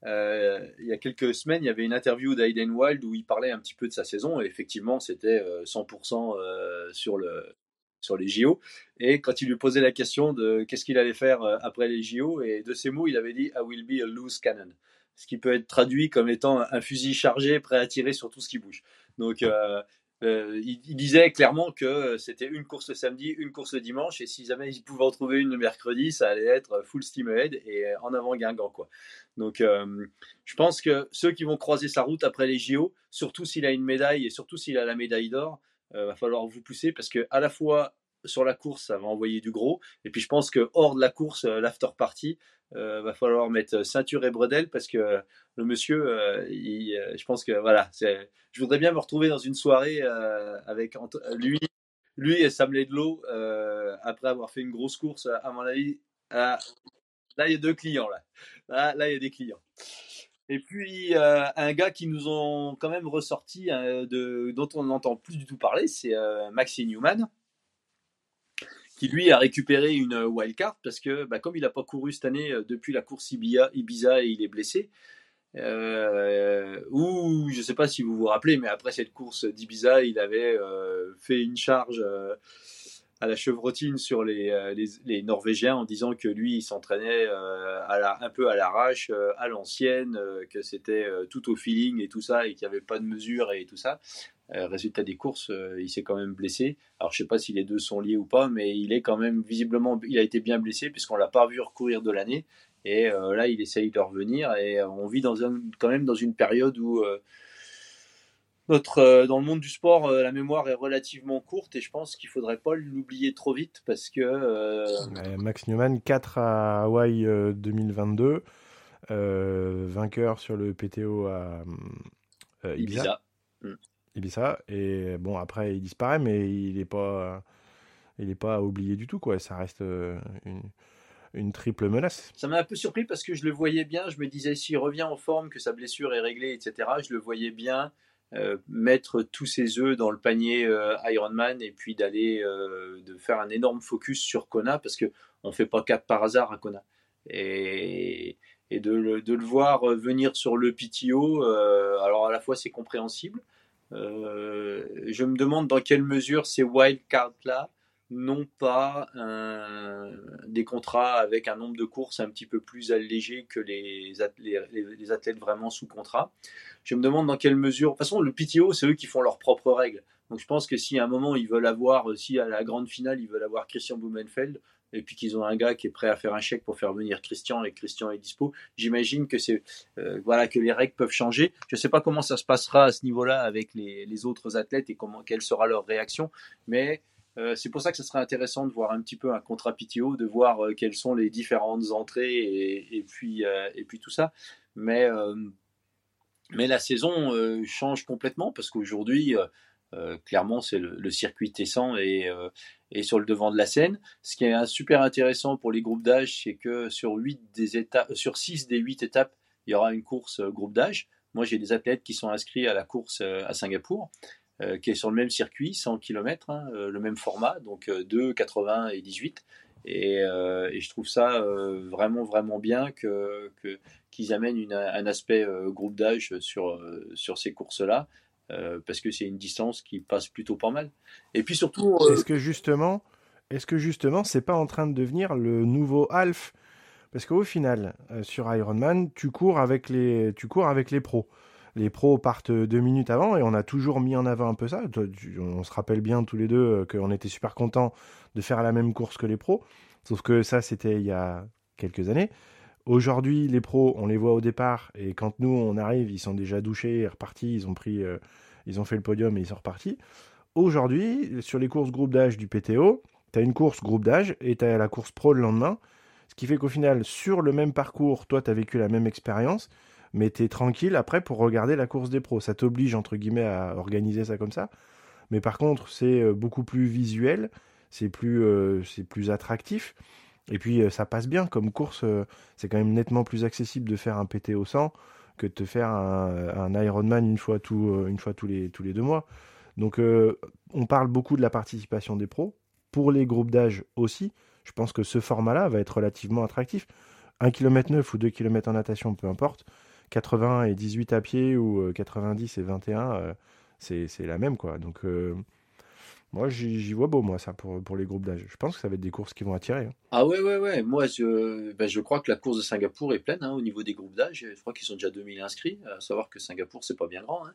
euh, il y a quelques semaines, il y avait une interview d'Aiden Wild où il parlait un petit peu de sa saison et effectivement c'était 100% euh, sur le sur les JO. Et quand il lui posait la question de qu'est-ce qu'il allait faire euh, après les JO, et de ces mots, il avait dit I will be a loose cannon. Ce qui peut être traduit comme étant un fusil chargé prêt à tirer sur tout ce qui bouge. Donc, euh, euh, il, disait clairement que c'était une course le samedi, une course le dimanche, et si jamais il pouvait en trouver une le mercredi, ça allait être full steam ahead et en avant Guingamp. Quoi. Donc, euh, je pense que ceux qui vont croiser sa route après les JO, surtout s'il a une médaille et surtout s'il a la médaille d'or, euh, va falloir vous pousser parce que à la fois sur la course, ça va envoyer du gros. Et puis je pense que hors de la course, l'after party, euh, va falloir mettre ceinture et bredelle parce que le monsieur, je pense que voilà, je voudrais bien me retrouver dans une soirée avec lui, lui et Sam Ledlow après avoir fait une grosse course. À mon avis, là il y a deux clients là, là il y a des clients. Et puis, euh, un gars qui nous ont quand même ressorti, euh, de, dont on n'entend plus du tout parler, c'est euh, Maxi Newman, qui lui a récupéré une wildcard parce que, bah, comme il n'a pas couru cette année depuis la course Ibiza, et il est blessé, ou je ne sais pas si vous vous rappelez, mais après cette course d'Ibiza, il avait fait une charge à la chevrotine sur euh, les, les, Norvégiens en disant que lui, il s'entraînait euh, un peu à l'arrache, euh, à l'ancienne, que c'était tout au feeling et tout ça, et qu'il n'y avait pas de mesure et tout ça. Résultat des courses, il s'est quand même blessé. Alors je sais pas si les deux sont liés ou pas, mais il est quand même visiblement, il a été bien blessé puisqu'on l'a pas vu recourir de l'année. Et là, il essaye de revenir. Et on vit dans un, quand même dans une période où notre, euh, dans le monde du sport, euh, la mémoire est relativement courte et je pense qu'il faudrait pas l'oublier trop vite parce que. Euh, Max Newman, 4 à Hawaï 2022, vainqueur sur le PTO à Ibiza. Mm. Ibiza. Et bon, après, il disparaît, mais il n'est pas, il est pas oublié du tout, quoi. Ça reste une une triple menace. Ça m'a un peu surpris parce que je le voyais bien. Je me disais, s'il revient en forme, que sa blessure est réglée, etc., je le voyais bien euh, mettre tous ses œufs dans le panier euh, Ironman et puis d'aller euh, de faire un énorme focus sur Kona parce que on fait pas cap par hasard à Kona et, et de, de, le, voir venir sur le PTO alors à la fois c'est compréhensible je me demande dans quelle mesure ces wildcards là n'ont pas des contrats avec un nombre de courses un petit peu plus allégé que les, les athlètes vraiment sous contrat. Je me demande dans quelle mesure. De toute façon, le PTO, c'est eux qui font leurs propres règles. Donc je pense que si à un moment ils veulent avoir, euh, si à la grande finale ils veulent avoir Christian Blumenfeld, et puis qu'ils ont un gars qui est prêt à faire un chèque pour faire venir Christian et Christian est dispo, j'imagine que c'est euh, voilà que les règles peuvent changer. Je ne sais pas comment ça se passera à ce niveau-là avec les, autres athlètes et comment quelle sera leur réaction, mais euh, c'est pour ça que ce serait intéressant de voir un petit peu un contrat PTO, de voir quelles sont les différentes entrées et, et puis et puis tout ça. Mais mais la saison euh, change complètement parce qu'aujourd'hui, euh, euh, clairement, c'est le, circuit Tessan et, et sur le devant de la scène. Ce qui est super intéressant pour les groupes d'âge, c'est que sur, 8 des étapes, sur 6 des 8 étapes, il y aura une course groupe d'âge. Moi, j'ai des athlètes qui sont inscrits à la course à Singapour, qui est sur le même circuit, 100 km, hein, le même format, donc 2, 80 et 18. Et, je trouve ça vraiment, vraiment bien que, qu'ils amènent un aspect euh, groupe d'âge sur, euh, sur ces courses-là, euh, parce que c'est une distance qui passe plutôt pas mal. Et puis surtout. Est-ce que justement, est-ce que justement, c'est pas en train de devenir le nouveau Half Parce qu'au final, sur Ironman, tu cours avec les, tu cours avec les pros. Les pros partent deux minutes avant et on a toujours mis en avant un peu ça. On se rappelle bien tous les deux qu'on était super contents de faire la même course que les pros. Sauf que ça, c'était il y a quelques années. Aujourd'hui, les pros, on les voit au départ, et quand nous, on arrive, ils sont déjà douchés, repartis, ils ont pris, euh, ils ont fait le podium et ils sont repartis. Aujourd'hui, sur les courses groupe d'âge du PTO, tu as une course groupe d'âge et tu as la course pro le lendemain. Ce qui fait qu'au final, sur le même parcours, toi, tu as vécu la même expérience, mais tu es tranquille après pour regarder la course des pros. Ça t'oblige, entre guillemets, à organiser ça comme ça. Mais par contre, c'est euh, beaucoup plus visuel, c'est plus, euh, c'est plus attractif. Et puis euh, ça passe bien comme course, c'est quand même nettement plus accessible de faire un PT au 100 de te faire un, Ironman une fois, tout, euh, une fois tous, les, tous les deux mois. Donc on parle beaucoup de la participation des pros, pour les groupes d'âge aussi. Je pense que ce format-là va être relativement attractif. 1 km 9 ou 2 km en natation, peu importe. 80 et 18 à pied ou 90 et 21, c'est la même quoi. Donc moi, j'y vois beau, moi, ça, pour, pour les groupes d'âge. Je pense que ça va être des courses qui vont attirer. Hein. Ah ouais, ouais, ouais. Moi, je, ben, je crois que la course de Singapour est pleine hein, au niveau des groupes d'âge. Je crois qu'ils sont déjà 2000 inscrits. À savoir que Singapour, c'est pas bien grand. Hein.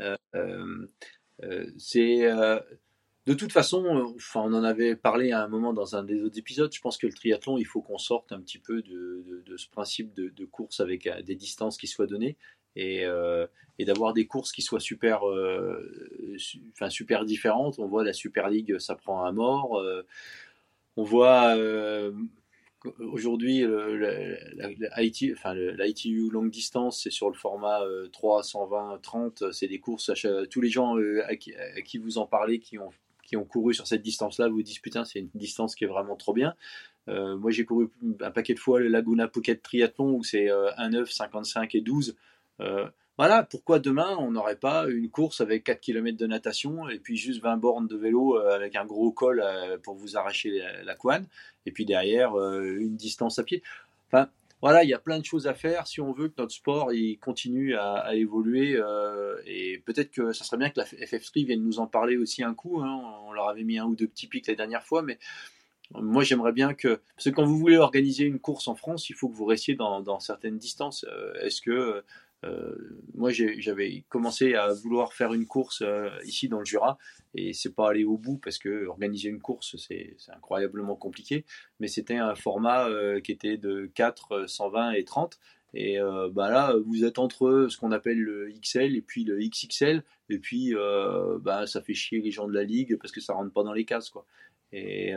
Euh, euh, euh, de toute façon, enfin, on en avait parlé à un moment dans un des autres épisodes. Je pense que le triathlon, il faut qu'on sorte un petit peu de, de, ce principe de, de, course avec des distances qui soient données et, et d'avoir des courses qui soient super, enfin super différentes. On voit la Super League, ça prend à mort. on voit aujourd'hui l'ITU enfin, longue distance, c'est sur le format 3, 120, 30. C'est des courses. tous les gens à qui, vous en parlez qui ont qui ont couru sur cette distance-là vous disent putain, c'est une distance qui est vraiment trop bien. Euh, moi, j'ai couru un paquet de fois le Laguna Phuket Triathlon où c'est 1, 9, 55 et 12. Euh, voilà, pourquoi demain on n'aurait pas une course avec 4 km de natation et puis juste 20 bornes de vélo euh, avec un gros col pour vous arracher la, couenne et puis derrière une distance à pied. Enfin, voilà, il y a plein de choses à faire si on veut que notre sport continue à, évoluer. Euh, et peut-être que ça serait bien que la FF3 vienne nous en parler aussi un coup. Hein. On leur avait mis un ou deux petits pics la dernière fois, mais moi j'aimerais bien que. Parce que quand vous voulez organiser une course en France, il faut que vous restiez dans, certaines distances. Euh, est-ce que euh, moi, j'avais commencé à vouloir faire une course euh, ici dans le Jura et c'est pas aller au bout parce que organiser une course, c'est incroyablement compliqué. Mais c'était un format euh, qui était de 4, 120 et 30. Et bah là, vous êtes entre ce qu'on appelle le XL et puis le XXL. Et puis, bah, ça fait chier les gens de la ligue parce que ça rentre pas dans les cases. Quoi. Et,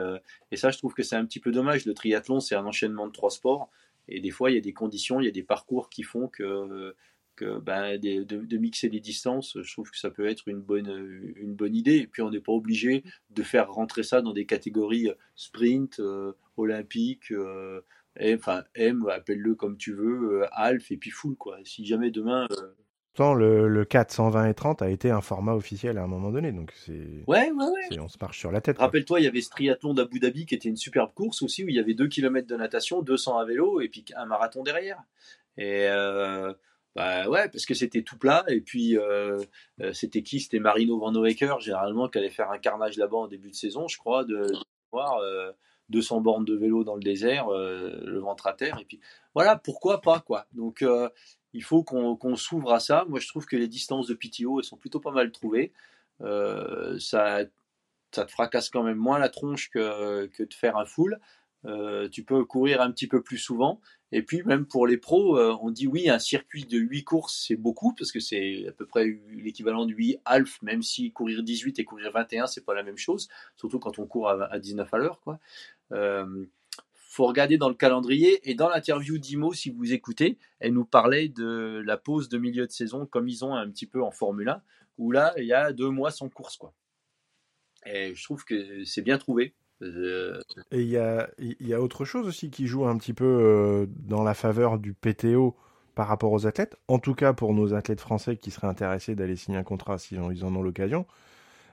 et ça, je trouve que c'est un petit peu dommage. Le triathlon, c'est un enchaînement de trois sports. Et des fois, il y a des conditions, il y a des parcours qui font que ben, de, mixer les distances, je trouve que ça peut être une bonne, une bonne idée. Et puis on n'est pas obligé de faire rentrer ça dans des catégories sprint, euh, olympique, euh, enfin M, appelle-le comme tu veux, euh, Alf et puis full quoi. Si jamais demain. Le, le 4, 120 et 30 a été un format officiel à un moment donné, donc c'est. Ouais, ouais, ouais. On se marche sur la tête. Rappelle-toi, il y avait ce triathlon d'Abu Dhabi qui était une superbe course aussi, où il y avait 2 km de natation, 200 à vélo et puis un marathon derrière. Et bah ouais, parce que c'était tout plat. Et puis, euh, euh, c'était qui? C'était Marino Van Hoeker, généralement, qui allait faire un carnage là-bas en début de saison, je crois, de, voir 200 euh, bornes de vélo dans le désert, le ventre à terre. Et puis, voilà, pourquoi pas, quoi. Donc, il faut qu'on s'ouvre à ça. Moi, je trouve que les distances de PTO, elles sont plutôt pas mal trouvées. ça, ça te fracasse quand même moins la tronche que, que de faire un full. Euh, tu peux courir un petit peu plus souvent. Et puis même pour les pros, euh, on dit oui, un circuit de 8 courses, c'est beaucoup, parce que c'est à peu près l'équivalent de 8 half, même si courir 18 et courir 21, c'est pas la même chose, surtout quand on court à, 19 à l'heure. quoi. Euh, faut regarder dans le calendrier et dans l'interview d'Imo, si vous écoutez, elle nous parlait de la pause de milieu de saison comme ils ont un petit peu en Formule 1, où là, il y a deux mois sans course. Et je trouve que c'est bien trouvé. Et il y a, autre chose aussi qui joue un petit peu euh, dans la faveur du PTO par rapport aux athlètes, en tout cas pour nos athlètes français qui seraient intéressés d'aller signer un contrat si ils en ont l'occasion,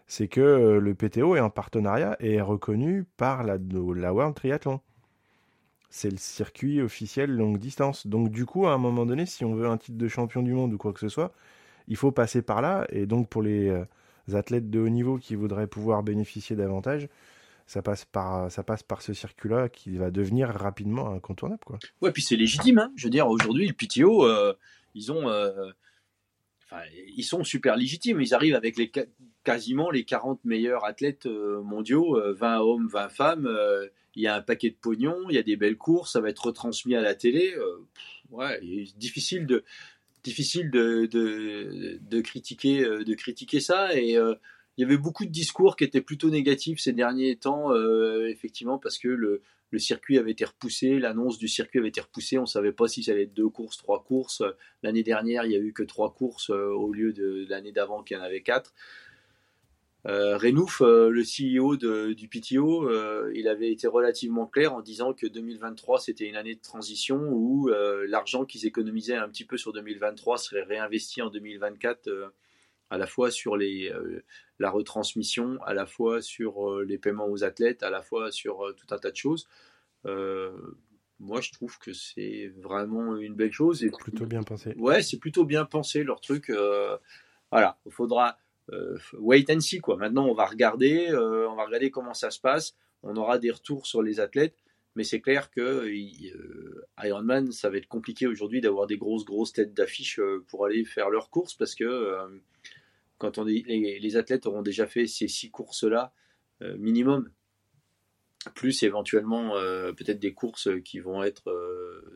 c'est que euh, le PTO est en partenariat et est reconnu par la, la World Triathlon. C'est le circuit officiel longue distance. Donc du coup, à un moment donné, si on veut un titre de champion du monde ou quoi que ce soit, il faut passer par là. Et donc pour les euh, athlètes de haut niveau qui voudraient pouvoir bénéficier davantage, ça passe par ça passe par ce circuit-là qui va devenir rapidement incontournable quoi. Ouais, puis c'est légitime hein. Je veux dire aujourd'hui le PTO euh, ils ont euh, ils sont super légitimes, ils arrivent avec les quasiment les 40 meilleurs athlètes euh, mondiaux, 20 hommes, 20 femmes, il y a un paquet de pognon, il y a des belles courses, ça va être retransmis à la télé. ouais, difficile de difficile de, de, de critiquer de critiquer ça et il y avait beaucoup de discours qui étaient plutôt négatifs ces derniers temps, euh, effectivement, parce que le, circuit avait été repoussé, l'annonce du circuit avait été repoussée, on ne savait pas si ça allait être deux courses, trois courses. L'année dernière, il n'y a eu que trois courses euh, au lieu de, l'année d'avant qui en avait quatre. Euh, Renouf, euh, le CEO du PTO, il avait été relativement clair en disant que 2023 c'était une année de transition où l'argent qu'ils économisaient un petit peu sur 2023 serait réinvesti en 2024 à la fois sur les, euh, la retransmission, à la fois sur euh, les paiements aux athlètes, à la fois sur euh, tout un tas de choses. moi, je trouve que c'est vraiment une belle chose. Et plutôt bien pensé. Ouais, c'est plutôt bien pensé leur truc. voilà, il faudra wait and see quoi. Maintenant, on va regarder, on va regarder comment ça se passe. On aura des retours sur les athlètes. Mais c'est clair que Ironman, ça va être compliqué aujourd'hui d'avoir des grosses, grosses têtes d'affiche pour aller faire leurs courses parce que on les, les, athlètes auront déjà fait ces six courses-là, euh, minimum. plus éventuellement peut-être des courses qui vont être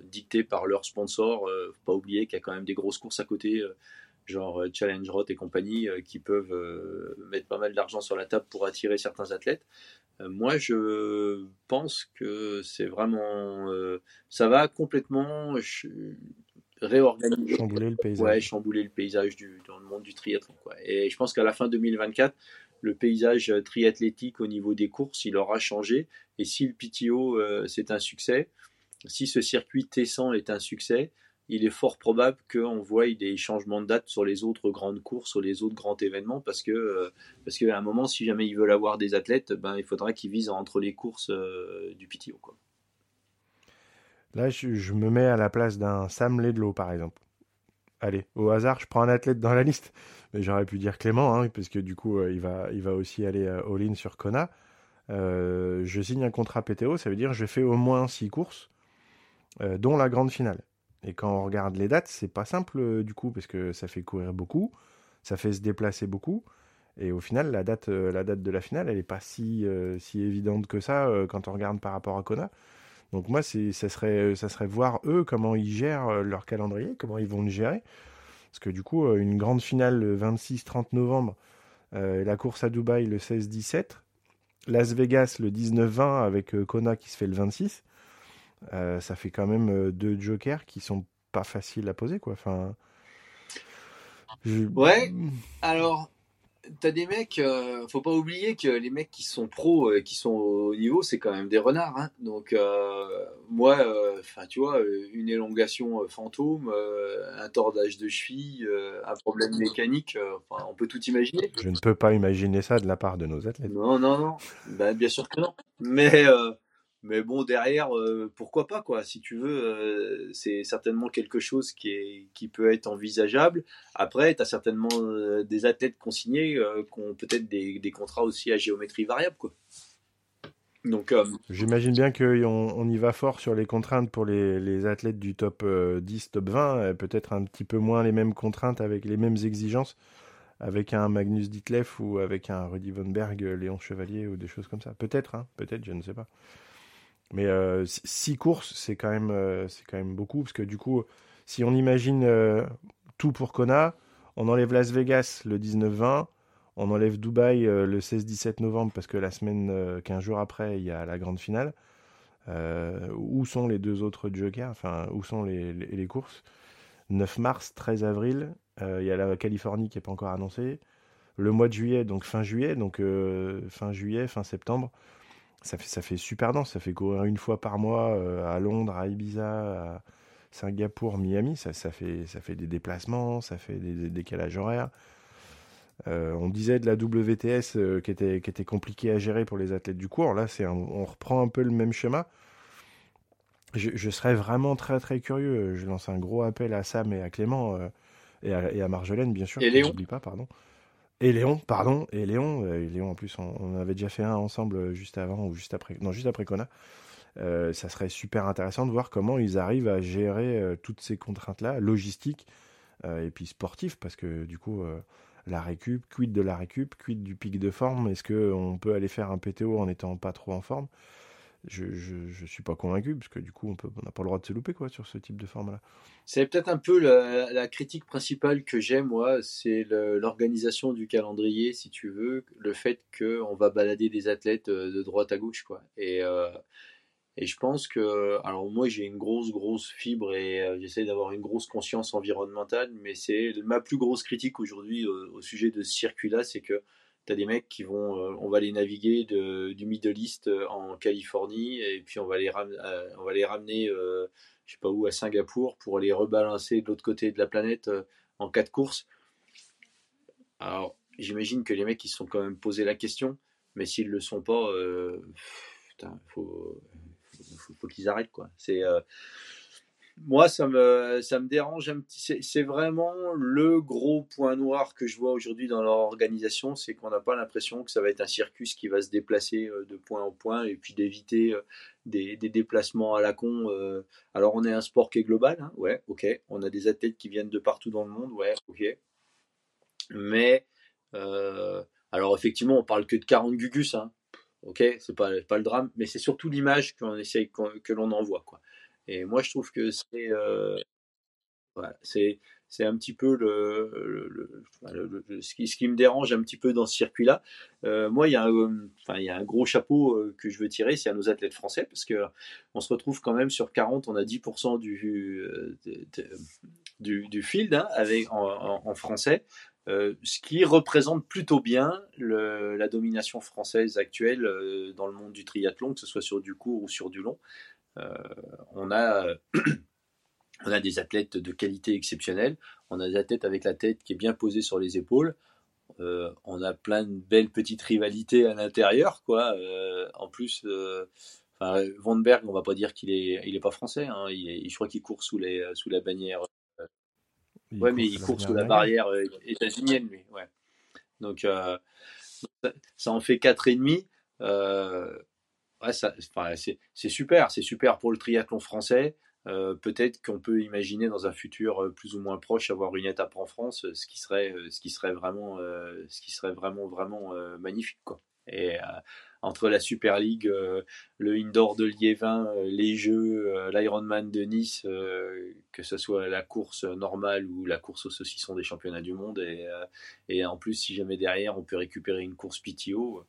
dictées par leurs sponsors. faut pas oublier qu'il y a quand même des grosses courses à côté, genre Challenge Rot et compagnie, qui peuvent mettre pas mal d'argent sur la table pour attirer certains athlètes. moi, je pense que c'est vraiment, ça va complètement réorganiser. Chambouler le paysage. Ouais, chambouler le paysage du, dans le monde du triathlon. Quoi. Et je pense qu'à la fin 2024, le paysage triathlétique au niveau des courses, il aura changé. Et si le PTO, euh, c'est un succès, si ce circuit T100 est un succès, il est fort probable qu'on voie des changements de date sur les autres grandes courses, sur les autres grands événements, parce que euh, parce qu'à un moment, si jamais ils veulent avoir des athlètes, ben, il faudra qu'ils visent entre les courses euh, du PTO. Quoi. Là, je, me mets à la place d'un Sam Ledlow, par exemple. Allez, au hasard, je prends un athlète dans la liste. Mais j'aurais pu dire Clément, hein, parce que du coup, euh, il, va, il va aussi aller euh, all-in sur Kona. Euh, je signe un contrat PTO, ça veut dire que je fais au moins six courses, dont la grande finale. Et quand on regarde les dates, c'est pas simple du coup, parce que ça fait courir beaucoup, ça fait se déplacer beaucoup. Et au final, la date, la date de la finale, elle n'est pas si, si évidente que ça quand on regarde par rapport à Kona. Donc moi, ça serait, ça serait voir eux comment ils gèrent euh, leur calendrier, comment ils vont le gérer. Parce que du coup, euh, une grande finale le 26-30 novembre, euh, la course à Dubaï le 16-17, Las Vegas le 19-20 avec Kona qui se fait le 26, ça fait quand même deux jokers qui sont pas faciles à poser. quoi. Ouais, alors t'as des mecs, euh, faut pas oublier que les mecs qui sont pros, euh, qui sont au niveau, c'est quand même des renards. Hein. Donc euh, moi, enfin tu vois, une élongation fantôme, un tordage de cheville, un problème mécanique, on peut tout imaginer. Je ne peux pas imaginer ça de la part de nos athlètes. Non, non, non. Ben, bien sûr que non. Mais mais bon, derrière, euh, pourquoi pas, quoi. Si tu veux, euh, c'est certainement quelque chose qui, peut être envisageable. Après, tu as certainement euh, des athlètes consignés qui ont peut-être des, contrats aussi à géométrie variable, quoi. Donc, J'imagine bien qu'on on y va fort sur les contraintes pour les, les athlètes du top 10, top 20, peut-être un petit peu moins les mêmes contraintes avec les mêmes exigences avec un Magnus Ditleff ou avec un Rudy Von Berg, Léon Chevalier ou des choses comme ça. Peut-être, hein, peut-être, je ne sais pas. Mais euh, six courses, c'est quand, même, euh, c'est quand même beaucoup, parce que du coup, si on imagine euh, tout pour Kona, on enlève Las Vegas le 19-20, on enlève Dubaï le 16-17 novembre, parce que la semaine, 15 jours après, il y a la grande finale. où sont les deux autres jokers Enfin, où sont les, les, les courses? 9 mars, 13 avril, il y a la Californie qui n'est pas encore annoncée. Le mois de juillet, donc fin juillet, donc fin juillet, fin septembre ça fait, ça fait super dense. Ça fait courir une fois par mois euh, à Londres, à Ibiza, à Singapour, Miami. Ça, ça, fait, ça fait des déplacements, ça fait des, décalages horaires. Euh, on disait de la WTS euh, qui, était, qui était compliqué à gérer pour les athlètes du cours. Là, c'est on reprend un peu le même schéma. Je, serais vraiment très très curieux. Je lance un gros appel à Sam et à Clément et, à, et, à, Marjolaine, bien sûr. Et Léon. pas, pardon. Et Léon, pardon, et Léon, euh, Léon en plus, on, avait déjà fait un ensemble euh, juste avant ou juste après, non, juste après Kona. Euh, ça serait super intéressant de voir comment ils arrivent à gérer toutes ces contraintes-là, logistiques et puis sportives, parce que du coup, la récup, quid de la récup, quid du pic de forme, est-ce qu'on peut aller faire un PTO en étant pas trop en forme? Je, je, suis pas convaincu, parce que du coup, on n'a pas le droit de se louper sur ce type de forme-là. C'est peut-être un peu la, critique principale que j'ai, moi, c'est l'organisation du calendrier, si tu veux, le fait qu'on va balader des athlètes euh, de droite à gauche. Quoi. Et, euh, et je pense que, alors moi, j'ai une grosse, grosse fibre et euh, j'essaie d'avoir une grosse conscience environnementale, mais c'est ma plus grosse critique aujourd'hui au sujet de ce circuit-là, c'est que tu des mecs qui vont, euh, on va les naviguer du Middle East euh, en Californie et puis on va les, euh, ramener, je sais pas où, à Singapour pour les rebalancer de l'autre côté de la planète en quatre courses. Alors, j'imagine que les mecs ils se sont quand même posé la question, mais s'ils le sont pas, faut, qu'ils arrêtent quoi. Moi, ça me, ça me dérange un petit. C'est vraiment le gros point noir que je vois aujourd'hui dans leur organisation, c'est qu'on n'a pas l'impression que ça va être un circus qui va se déplacer euh, de point en point et puis d'éviter euh, des, des, déplacements à la con. Euh. Alors, on est un sport qui est global, hein, ouais, ok. On a des athlètes qui viennent de partout dans le monde, ouais, ok. Mais, alors effectivement, on parle que de 40 gugus, hein. ok, c'est pas, pas le drame, mais c'est surtout l'image qu'on essaye, que l'on envoie. Quoi. Et moi, je trouve que c'est. voilà, c'est c'est un petit peu le, ce, qui, ce, qui, me dérange un petit peu dans ce circuit-là. Euh, moi, il y, a un, enfin, il y a un gros chapeau euh, que je veux tirer, c'est à nos athlètes français, parce que on se retrouve quand même sur 40, on a 10% du, euh, du, du, field hein, avec, en, français. ce qui représente plutôt bien le, la domination française actuelle dans le monde du triathlon, que ce soit sur du court ou sur du long. On a <clears throat> on a des athlètes de qualité exceptionnelle. On a des athlètes avec la tête qui est bien posée sur les épaules. Euh, on a plein de belles petites rivalités à l'intérieur, quoi. Euh, en plus, euh, Van Berg, on va pas dire qu'il est, il est pas français. Hein. Il je crois qu'il court sous les, sous la bannière. ouais, mais il court sous la barrière états-unienne, lui. Ouais. Donc, ça, en fait quatre et demi. C'est super, c'est super pour le triathlon français. Euh, peut-être qu'on peut imaginer dans un futur euh, plus ou moins proche avoir une étape en France, ce qui serait, euh, ce qui serait vraiment, ce qui serait vraiment, vraiment magnifique. Et entre la Super League, le Indoor de Liévin, les Jeux, l'Ironman de Nice, que ce soit la course normale ou la course au saucisson des championnats du monde, et, et en plus, si jamais derrière on peut récupérer une course PTO,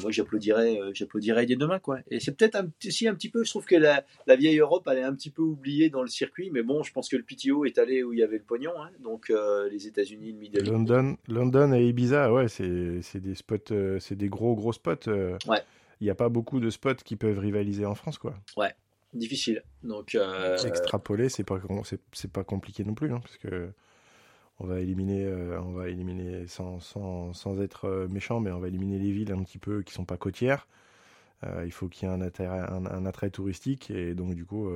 moi j'applaudirais euh, j'applaudirais dès demain quoi. Et c'est peut-être un, aussi un petit peu je trouve que la, vieille Europe elle est un petit peu oubliée dans le circuit mais bon je pense que le PTO est allé où il y avait le pognon hein. donc euh, les États-Unis le Middle London London et Ibiza ouais c'est des spots euh, c'est des gros gros spots ouais. Il n'y a pas beaucoup de spots qui peuvent rivaliser en France quoi. Ouais. Difficile. Donc extrapoler c'est pas c'est pas compliqué non plus hein, parce que on va éliminer, euh, on va éliminer sans, sans, sans, être euh, méchant, mais on va éliminer les villes un petit peu qui sont pas côtières. Euh, il faut qu'il y ait un attrait, un, attrait, touristique et donc du coup.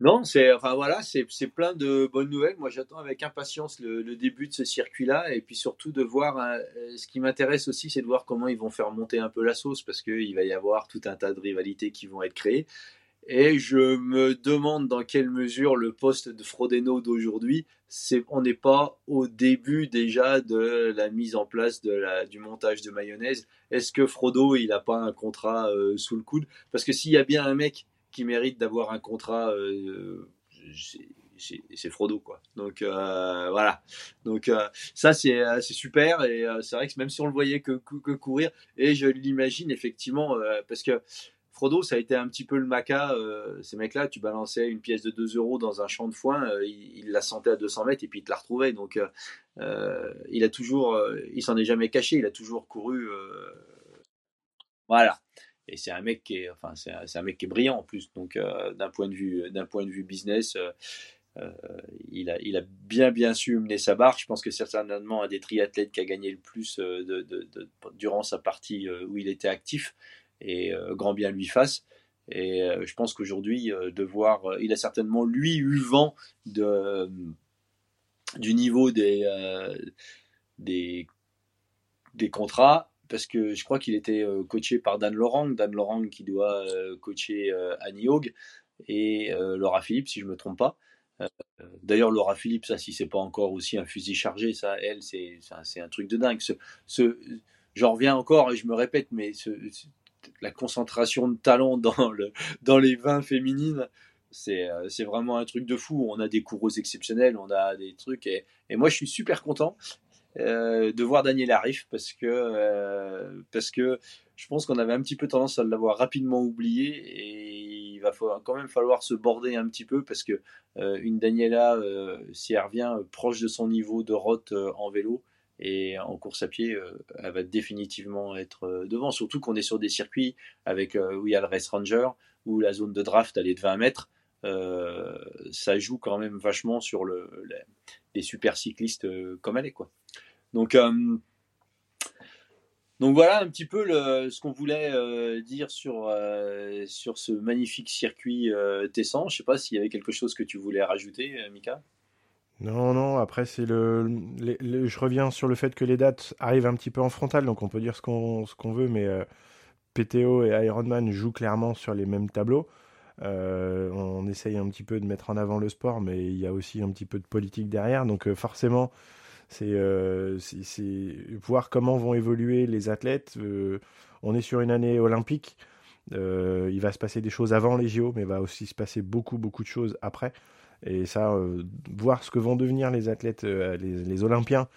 Non, c'est enfin voilà, c'est plein de bonnes nouvelles. Moi, j'attends avec impatience le, début de ce circuit-là et puis surtout de voir. ce qui m'intéresse aussi, c'est de voir comment ils vont faire monter un peu la sauce parce qu'il va y avoir tout un tas de rivalités qui vont être créées. Et je me demande dans quelle mesure le poste de Frodeno d'aujourd'hui, c'est, on n'est pas au début déjà de la mise en place de la, du montage de mayonnaise. Est-ce que Frodo, il n'a pas un contrat euh, sous le coude? Parce que s'il y a bien un mec qui mérite d'avoir un contrat, euh, c'est Frodo quoi. Donc euh, voilà. Donc ça c'est super et c'est vrai que même si on le voyait que, que courir et je l'imagine effectivement parce que Frodo, ça a été un petit peu le maca. Euh, ces mecs-là, tu balançais une pièce de 2 euros dans un champ de foin, euh, il, la sentait à 200 mètres et puis il te la retrouvait. Donc, euh, il a toujours, il s'en est jamais caché, il a toujours couru. voilà. Et c'est un mec qui est, enfin, c'est un, mec qui est brillant en plus. Donc, d'un point de vue, point de vue business. il, a, bien bien su mener sa barre. Je pense que certainement un des triathlètes qui a gagné le plus durant sa partie où il était actif et euh, grand bien lui fasse. Et euh, je pense qu'aujourd'hui, euh, de voir, il a certainement lui eu vent du niveau des, des, des contrats parce que je crois qu'il était coaché par Dan Laurent, Dan Laurent qui doit coacher Annie Haug et Laura Philippe, si je ne me trompe pas. D'ailleurs, Laura Philippe, ça, si c'est pas encore aussi un fusil chargé, ça, elle, c'est un truc de dingue. Ce J'en reviens encore et je me répète, mais ce, la concentration de talent <laughs> dans, le, dans les vins féminines, euh, c'est vraiment un truc de fou. On a des coureuses exceptionnelles, on a des trucs. Et, moi, je suis super content euh, de voir Daniel Arif parce que, euh, parce que je pense qu'on avait un petit peu tendance à l'avoir rapidement oublié et il va quand même falloir se border un petit peu parce que une Daniela, si elle revient proche de son niveau de route en vélo, et en course à pied, euh, elle va définitivement être euh, devant. Surtout qu'on est sur des circuits avec euh, où il y a le Race Ranger, où la zone de draft elle est de 20 mètres. ça joue quand même vachement sur le, les, super cyclistes comme elle est. Quoi. Donc, donc voilà un petit peu le, ce qu'on voulait dire sur, sur ce magnifique circuit Tessan. Je ne sais pas s'il y avait quelque chose que tu voulais rajouter, Mika? Non, non, après, c'est le, Je reviens sur le fait que les dates arrivent un petit peu en frontal, donc on peut dire ce qu'on veut, mais euh, PTO et Ironman jouent clairement sur les mêmes tableaux. Euh, on essaye un petit peu de mettre en avant le sport, mais il y a aussi un petit peu de politique derrière, donc euh, forcément, C'est voir comment vont évoluer les athlètes. on est sur une année olympique. il va se passer des choses avant les JO, mais il va aussi se passer beaucoup, beaucoup de choses après. Et ça, voir ce que vont devenir les athlètes, les, les, Olympiens,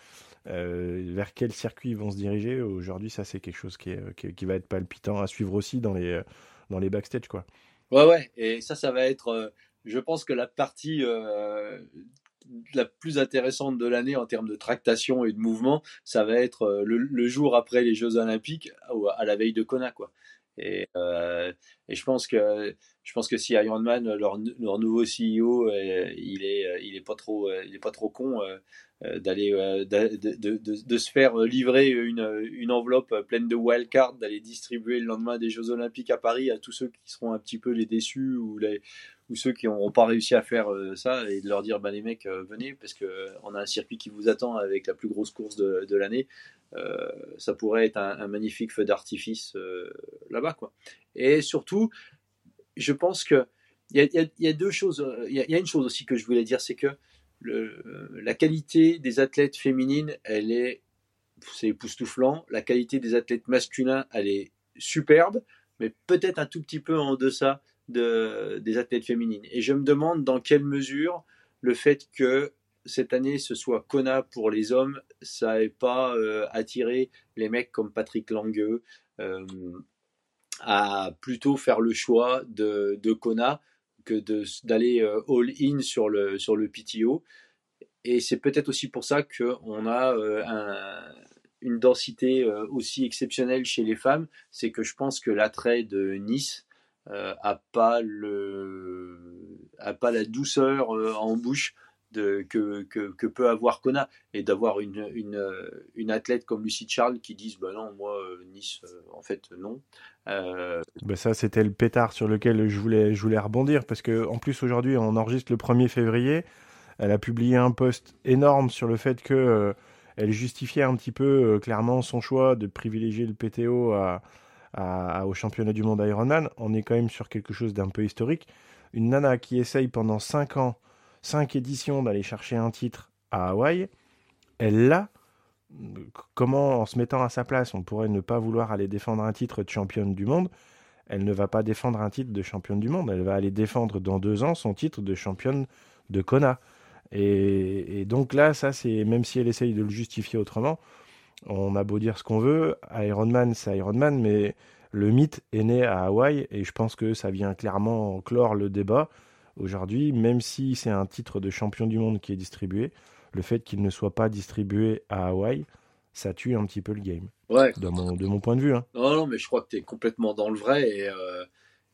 vers quel circuit ils vont se diriger, aujourd'hui, ça, c'est quelque chose qui, qui, va être palpitant à suivre aussi dans les, dans les backstage. Quoi. Ouais, ouais, et ça, ça va être, je pense que la partie la plus intéressante de l'année en termes de tractation et de mouvement, ça va être euh, le, jour après les Jeux Olympiques, à la veille de Kona, quoi. Et, euh, et, je pense que je pense que si Ironman leur, leur nouveau CEO il est il est pas trop il est pas trop con d'aller de, se faire livrer une, enveloppe pleine de wildcards d'aller distribuer le lendemain des Jeux Olympiques à Paris à tous ceux qui seront un petit peu les déçus ou les ou ceux qui n'auront pas réussi à faire euh, ça et de leur dire bah, les mecs euh, venez parce que euh, on a un circuit qui vous attend avec la plus grosse course de, de l'année ça pourrait être un, magnifique feu d'artifice là-bas quoi. Et surtout je pense que il y, a, deux choses il y, a une chose aussi que je voulais dire c'est que le, la qualité des athlètes féminines elle est c'est époustouflant la qualité des athlètes masculins elle est superbe mais peut-être un tout petit peu en deçà de, des athlètes féminines. Et je me demande dans quelle mesure le fait que cette année ce soit Kona pour les hommes, ça n'ait pas euh, attiré les mecs comme Patrick Langueux euh, à plutôt faire le choix de, de Kona que d'aller euh, all-in sur le, sur le PTO. Et c'est peut-être aussi pour ça qu'on a un, une densité aussi exceptionnelle chez les femmes. C'est que je pense que l'attrait de Nice euh, a pas pas la douceur euh, en bouche que, peut avoir Kona. Et d'avoir une, une, athlète comme Lucie Charles qui dise bah non moi euh, Nice en fait non. Bah ça c'était le pétard sur lequel je voulais je voulais rebondir parce que en plus aujourd'hui on enregistre le 1er février. Elle a publié un post énorme sur le fait que elle justifiait un petit peu clairement son choix de privilégier le PTO à, au championnat du monde Ironman, on est quand même sur quelque chose d'un peu historique. Une nana qui essaye pendant 5 ans, 5 éditions d'aller chercher un titre à Hawaï, elle l'a. Comment, en se mettant à sa place, on pourrait ne pas vouloir aller défendre un titre de championne du monde? Elle ne va pas défendre un titre de championne du monde, elle va aller défendre dans deux ans son titre de championne de Kona. Et, et donc là, ça, c'est même si elle essaye de le justifier autrement, on a beau dire ce qu'on veut, Ironman c'est Ironman, mais le mythe est né à Hawaï et je pense que ça vient clairement clore le débat aujourd'hui, même si c'est un titre de champion du monde qui est distribué, le fait qu'il ne soit pas distribué à Hawaï, ça tue un petit peu le game. Ouais. De mon, de mon point de vue. Hein. Non, non, mais je crois que tu es complètement dans le vrai et euh,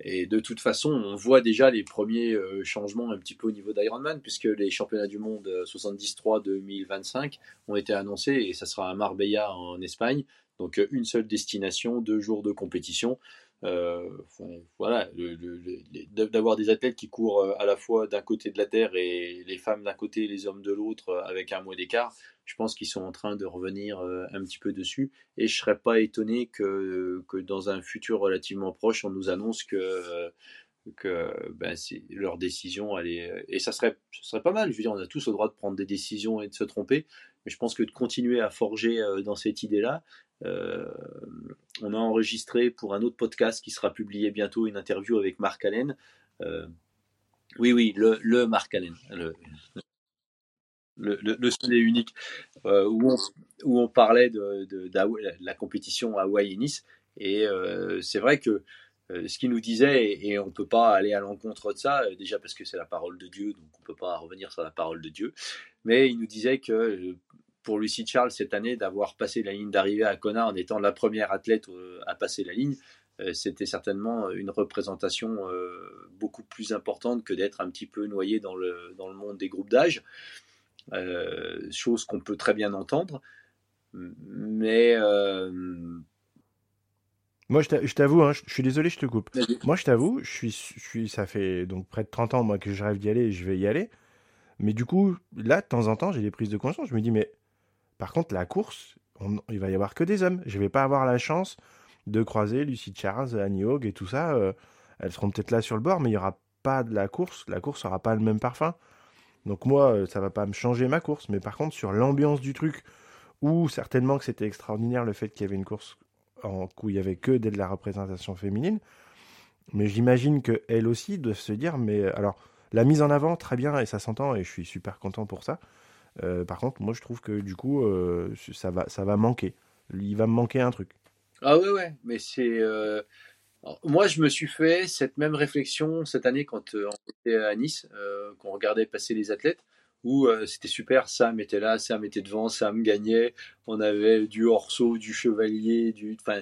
et de toute façon, on voit déjà les premiers euh, changements un petit peu au niveau d'Ironman, puisque les championnats du monde 73 euh, 2025 ont été annoncés et ça sera à Marbella en Espagne. Donc une seule destination, deux jours de compétition. Euh, voilà, d'avoir des athlètes qui courent à la fois d'un côté de la terre et les femmes d'un côté, les hommes de l'autre, avec un mois d'écart, je pense qu'ils sont en train de revenir euh, un petit peu dessus. Et je serais pas étonné que, que dans un futur relativement proche, on nous annonce que, que ben, leur décision, elle est, et ça serait, serait pas mal. Je veux dire, on a tous le droit de prendre des décisions et de se tromper. Mais je pense que de continuer à forger euh, dans cette idée-là, euh, on a enregistré pour un autre podcast qui sera publié bientôt une interview avec Marc Allen. oui, oui, le, Marc Allen, le, le, seul et unique, euh, où, on, parlait de, la compétition à Hawaii et Nice. Et euh, c'est vrai que euh, ce qu'il nous disait, et, on ne peut pas aller à l'encontre de ça, déjà parce que c'est la parole de Dieu, donc on ne peut pas revenir sur la parole de Dieu, mais il nous disait que pour Lucie Charles cette année, d'avoir passé la ligne d'arrivée à Kona en étant la première athlète à passer la ligne, c'était certainement une représentation beaucoup plus importante que d'être un petit peu noyé dans le, dans le monde des groupes d'âge. Euh, chose qu'on peut très bien entendre. Mais. Euh, moi, je t'avoue, hein, je suis désolé, je te coupe. Moi, je t'avoue, je suis, je suis, ça fait donc près de 30 ans moi que je rêve d'y aller et je vais y aller. Mais du coup, là, de temps en temps, j'ai des prises de conscience. Je me dis, mais par contre, la course, il va y avoir que des hommes. Je vais pas avoir la chance de croiser Lucie Charles, Annie Hogg et tout ça. Euh, elles seront peut-être là sur le bord, mais il y aura pas de la course. La course n'aura pas le même parfum. Donc moi, ça va pas me changer ma course, mais par contre sur l'ambiance du truc, ou certainement que c'était extraordinaire le fait qu'il y avait une course où il y avait que de la représentation féminine, mais j'imagine que elle aussi doit se dire, mais alors la mise en avant très bien et ça s'entend et je suis super content pour ça. Par contre, moi je trouve que du coup ça va ça va manquer. Il va me manquer un truc. Ah ouais ouais, mais c'est moi, je me suis fait cette même réflexion cette année quand euh, on était à Nice, euh, qu'on regardait passer les athlètes, où euh, c'était super, Sam était là, Sam était devant, Sam gagnait, on avait du Orso, du Chevalier, du, enfin,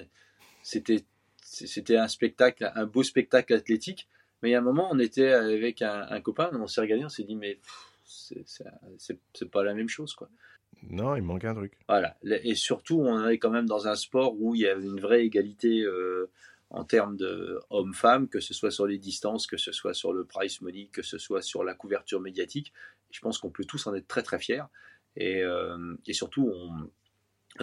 c'était, c'était un spectacle, un beau spectacle athlétique. Mais il y a un moment, on était avec un, copain, on s'est regardé, on s'est dit, mais c'est pas la même chose, quoi. Non, il manque un truc. Voilà. Et surtout, on est quand même dans un sport où il y avait une vraie égalité en termes de hommes-femmes, que ce soit sur les distances, que ce soit sur le price money, que ce soit sur la couverture médiatique. Je pense qu'on peut tous en être très très fiers. Et, euh, surtout, on,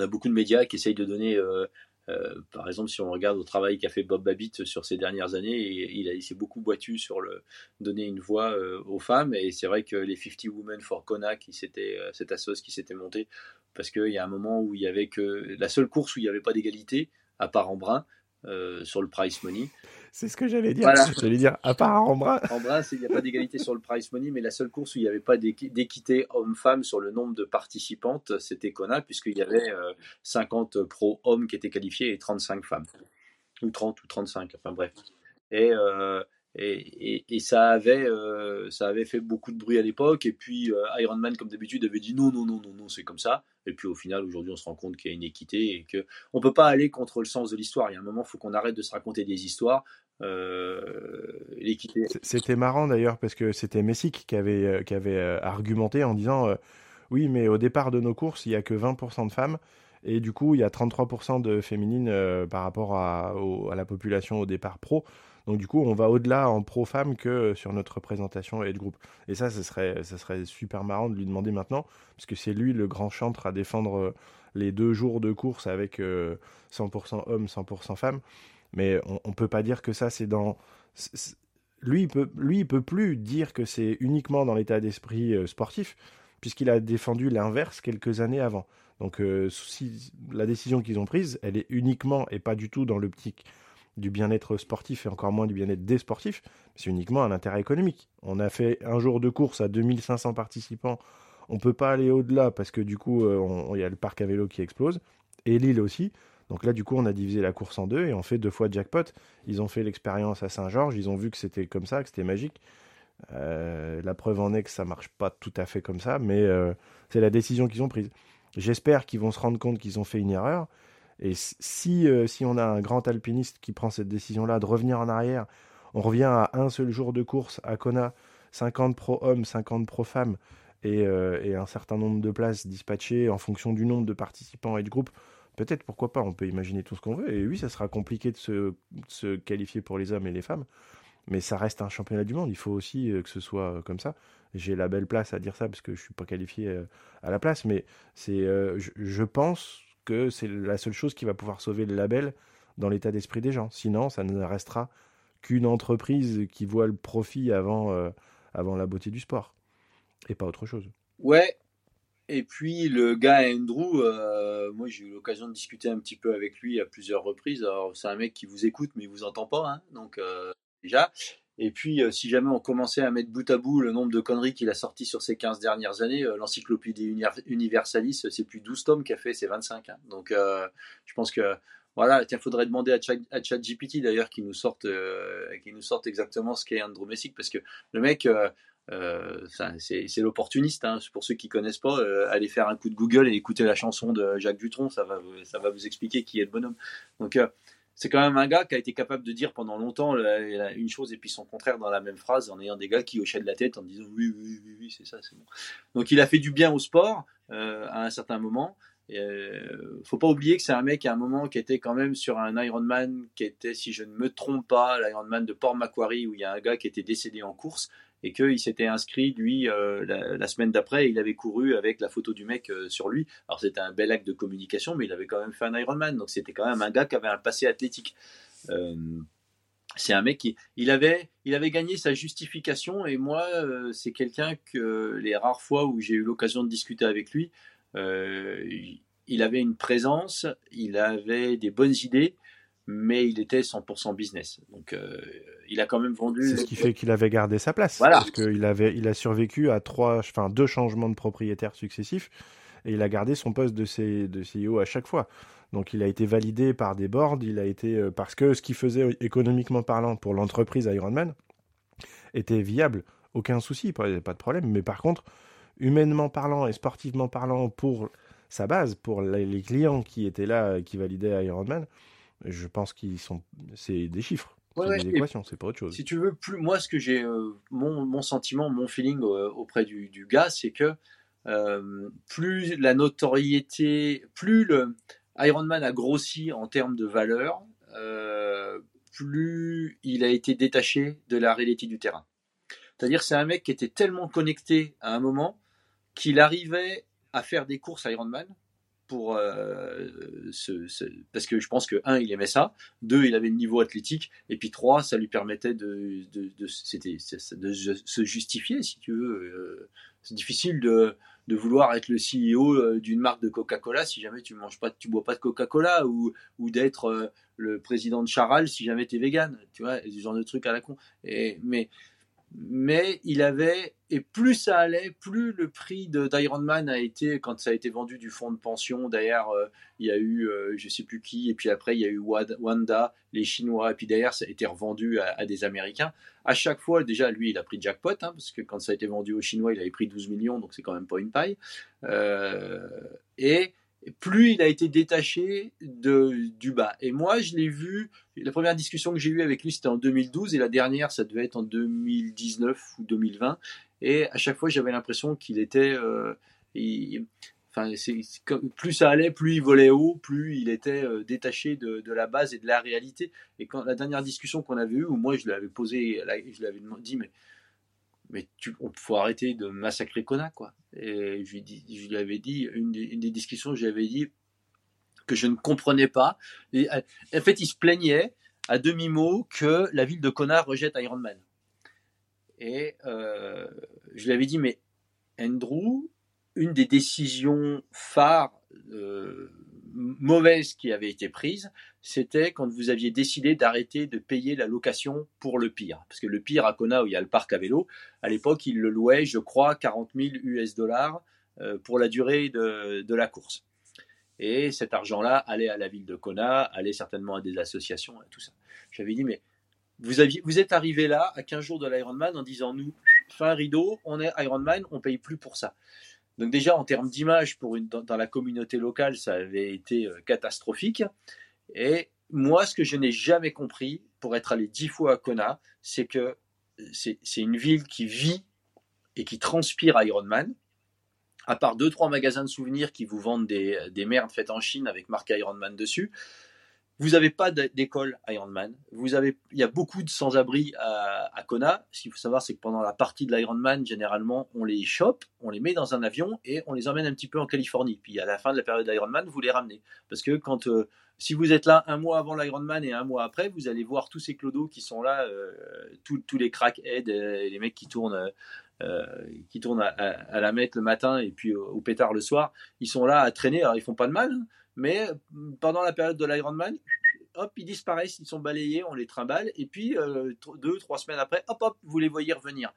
a beaucoup de médias qui essayent de donner, euh, euh, par exemple, si on regarde au travail qu'a fait Bob Babbitt sur ces dernières années, il, s'est beaucoup boitu sur le donner une voix aux femmes. Et c'est vrai que les 50 Women for Kona, qui c'était cette assoce qui s'était montée, parce qu'il y a un moment où il y avait que la seule course où il n'y avait pas d'égalité, à part en brun, euh, sur le price money. C'est ce que j'allais dire. <laughs> J'allais dire, à part en bras. <laughs> En bras, il n'y a pas d'égalité sur le price money, mais la seule course où il n'y avait pas d'équité homme-femme sur le nombre de participantes, c'était Kona, puisqu'il y avait 50 euh, pro hommes qui étaient qualifiés et 35 femmes. Ou 30 ou 35, enfin bref. Et, euh, et, ça, avait, euh, ça avait fait beaucoup de bruit à l'époque. Et puis euh, Iron Man, comme d'habitude, avait dit non, non, non, non, non, c'est comme ça. Et puis au final, aujourd'hui, on se rend compte qu'il y a une équité et que on peut pas aller contre le sens de l'histoire. Il y a un moment, faut qu'on arrête de se raconter des histoires. Euh, l'équité. C'était marrant d'ailleurs parce que c'était Messick qui avait, qui avait argumenté en disant oui, mais au départ de nos courses, il y a que 20% de femmes. Et du coup, il y a 33% de féminines par rapport à, la population au départ pro. Donc du coup, on va au-delà en pro-femme que sur notre représentation et de groupe. Et ça, ce serait, super marrant de lui demander maintenant, parce que c'est lui le grand chantre à défendre euh, les deux jours de course avec 100% euh, hommes, 100% femmes. Mais on, ne peut pas dire que ça, c'est dans... Lui, il peut, peut plus dire que c'est uniquement dans l'état d'esprit euh, sportif, puisqu'il a défendu l'inverse quelques années avant. Donc, la décision qu'ils ont prise, elle est uniquement et pas du tout dans l'optique du bien-être sportif et encore moins du bien-être des sportifs, c'est uniquement un intérêt économique. On a fait un jour de course à 2500 participants, on ne peut pas aller au-delà parce que du coup, euh, il y a le parc à vélo qui explose, et l'île aussi. Donc là, du coup, on a divisé la course en deux et on fait deux fois jackpot. Ils ont fait l'expérience à Saint-Georges, ils ont vu que c'était comme ça, que c'était magique. Euh, la preuve en est que ça marche pas tout à fait comme ça, mais euh, c'est la décision qu'ils ont prise. J'espère qu'ils vont se rendre compte qu'ils ont fait une erreur et si, euh, si on a un grand alpiniste qui prend cette décision-là de revenir en arrière, on revient à un seul jour de course à Kona, 50 pro hommes, 50 pro femmes, et, euh, et, un certain nombre de places dispatchées en fonction du nombre de participants et de groupes, peut-être pourquoi pas, on peut imaginer tout ce qu'on veut. Et oui, ça sera compliqué de se, qualifier pour les hommes et les femmes, mais ça reste un championnat du monde. Il faut aussi euh, que ce soit comme ça. J'ai la belle place à dire ça parce que je suis pas qualifié à la place, mais c'est, je pense que c'est la seule chose qui va pouvoir sauver le label dans l'état d'esprit des gens. Sinon, ça ne restera qu'une entreprise qui voit le profit avant, euh, avant la beauté du sport. Et pas autre chose. Ouais. Et puis le gars Andrew, euh, moi j'ai eu l'occasion de discuter un petit peu avec lui à plusieurs reprises. Alors c'est un mec qui vous écoute mais il vous entend pas, hein, donc euh, déjà. Et puis, euh, si jamais on commençait à mettre bout à bout le nombre de conneries qu'il a sorti sur ces 15 dernières années, euh, l'encyclopédie Universalis, c'est plus 12 tomes qu'a fait, c'est 25. Hein. Donc, euh, je pense que, voilà, il faudrait demander à, ChatGPT d'ailleurs qu'il nous, sorte, qui nous sorte exactement ce qu'est Messick, parce que le mec, c'est l'opportuniste. Hein. Pour ceux qui connaissent pas, allez faire un coup de Google et écouter la chanson de Jacques Dutronc, ça va, ça va vous expliquer qui est le bonhomme. Donc, c'est quand même un gars qui a été capable de dire pendant longtemps une chose et puis son contraire dans la même phrase, en ayant des gars qui hochaient de la tête en disant oui, oui, oui, oui, c'est ça, c'est bon. Donc il a fait du bien au sport euh, à un certain moment. Il euh, faut pas oublier que c'est un mec à un moment qui était quand même sur un Ironman qui était, si je ne me trompe pas, l'Ironman de Port Macquarie où il y a un gars qui était décédé en course et qu'il s'était inscrit, lui, euh, la, semaine d'après, il avait couru avec la photo du mec euh, sur lui. Alors c'était un bel acte de communication, mais il avait quand même fait un Ironman, donc c'était quand même un gars qui avait un passé athlétique. Euh, c'est un mec qui il avait il avait gagné sa justification et moi c'est quelqu'un que les rares fois où j'ai eu l'occasion de discuter avec lui il avait une présence il avait des bonnes idées mais il était 100% business donc euh, il a quand même vendu c'est ce qui fait qu'il avait gardé sa place voilà. parce qu'il avait il a survécu à trois enfin deux changements de propriétaires successifs et il a gardé son poste de, C, de CEO à chaque fois donc il a été validé par des boards, il a été euh, parce que ce qu'il faisait économiquement parlant pour l'entreprise Ironman était viable, aucun souci, pas, de problème. Mais par contre, humainement parlant et sportivement parlant, pour sa base, pour les clients qui étaient là, qui validaient Ironman, je pense qu'ils sont, c'est des chiffres. c'est des équations, c'est pas autre chose. Si tu veux, plus moi, ce que j'ai, euh, mon, mon, sentiment, mon feeling euh, auprès du, du gars, c'est que plus la notoriété, plus le, Ironman a grossi en termes de valeur, euh, plus il a été détaché de la réalité du terrain. C'est-à-dire c'est un mec qui était tellement connecté à un moment qu'il arrivait à faire des courses Ironman pour euh, parce que je pense que un il aimait ça, deux il avait le niveau athlétique et puis trois ça lui permettait de de, de, de se justifier si tu veux. Euh, c'est difficile de de vouloir être le CEO euh, d'une marque de Coca-Cola si jamais tu manges pas, tu bois pas de Coca-Cola ou, ou d'être le président de Charal si jamais tu es vegan, tu vois, ce genre de trucs à la con. Et, mais, mais il avait, et plus ça allait, plus le prix d'Ironman a été, quand ça a été vendu du fonds de pension, derrière, euh, il y a eu, je sais plus qui, et puis après, il y a eu Wanda, les Chinois, et puis derrière, ça a été revendu à, à des Américains à chaque fois, déjà, lui, il a pris jackpot, hein, parce que quand ça a été vendu aux Chinois, il avait pris 12 millions, donc c'est quand même pas une paille. Euh, et plus il a été détaché de, du bas. Et moi, je l'ai vu, la première discussion que j'ai eue avec lui, c'était en 2012, et la dernière, ça devait être en 2019 ou 2020. Et à chaque fois, j'avais l'impression qu'il était... Euh, Enfin, plus ça allait, plus il volait haut, plus il était euh, détaché de, la base et de la réalité. Et quand la dernière discussion qu'on avait eue, où moi je lui avais posé, je lui avais dit, mais, mais tu, faut arrêter de massacrer Kona, quoi. Et je lui, je lui avais dit, une des, une des discussions, j'avais dit que je ne comprenais pas. En fait, il se plaignait à demi-mot que la ville de Kona rejette Ironman. Et euh, je lui avais dit, mais Andrew, une des décisions phares euh, mauvaises qui avait été prise, c'était quand vous aviez décidé d'arrêter de payer la location pour le pire. Parce que le pire à Kona, où il y a le parc à vélo, à l'époque, il le louait, je crois, 40 000 US dollars euh, pour la durée de, la course. Et cet argent-là allait à la ville de Kona, allait certainement à des associations tout ça. J'avais dit, mais vous, êtes arrivé là à 15 jours de l'Ironman en disant, nous, fin rideau, on est Ironman, on paye plus pour ça. Donc déjà en termes d'image dans, la communauté locale, ça avait été euh, catastrophique. Et moi, ce que je n'ai jamais compris, pour être allé dix fois à Kona, c'est que c'est une ville qui vit et qui transpire Ironman. À part deux trois magasins de souvenirs qui vous vendent des, des merdes faites en Chine avec marque Ironman dessus, vous n'avez pas d'école Ironman. Vous avez, il y a beaucoup de sans-abri à, Kona. Ce qu'il faut savoir, c'est que pendant la partie de l'Ironman, généralement, on les chope, on les met dans un avion et on les emmène un petit peu en Californie. Puis à la fin de la période d'Ironman, vous les ramenez. Parce que quand, euh, si vous êtes là un mois avant l'Ironman et un mois après, vous allez voir tous ces clodos qui sont là, euh, tous, les crackheads, et les mecs qui tournent. Euh, à, la mettre le matin et puis au, pétard le soir, ils sont là à traîner. Alors ils font pas de mal, mais pendant la période de l'Ironman, hop, ils disparaissent, ils sont balayés, on les trimballe, et puis euh, deux, trois semaines après, hop, hop, vous les voyez revenir.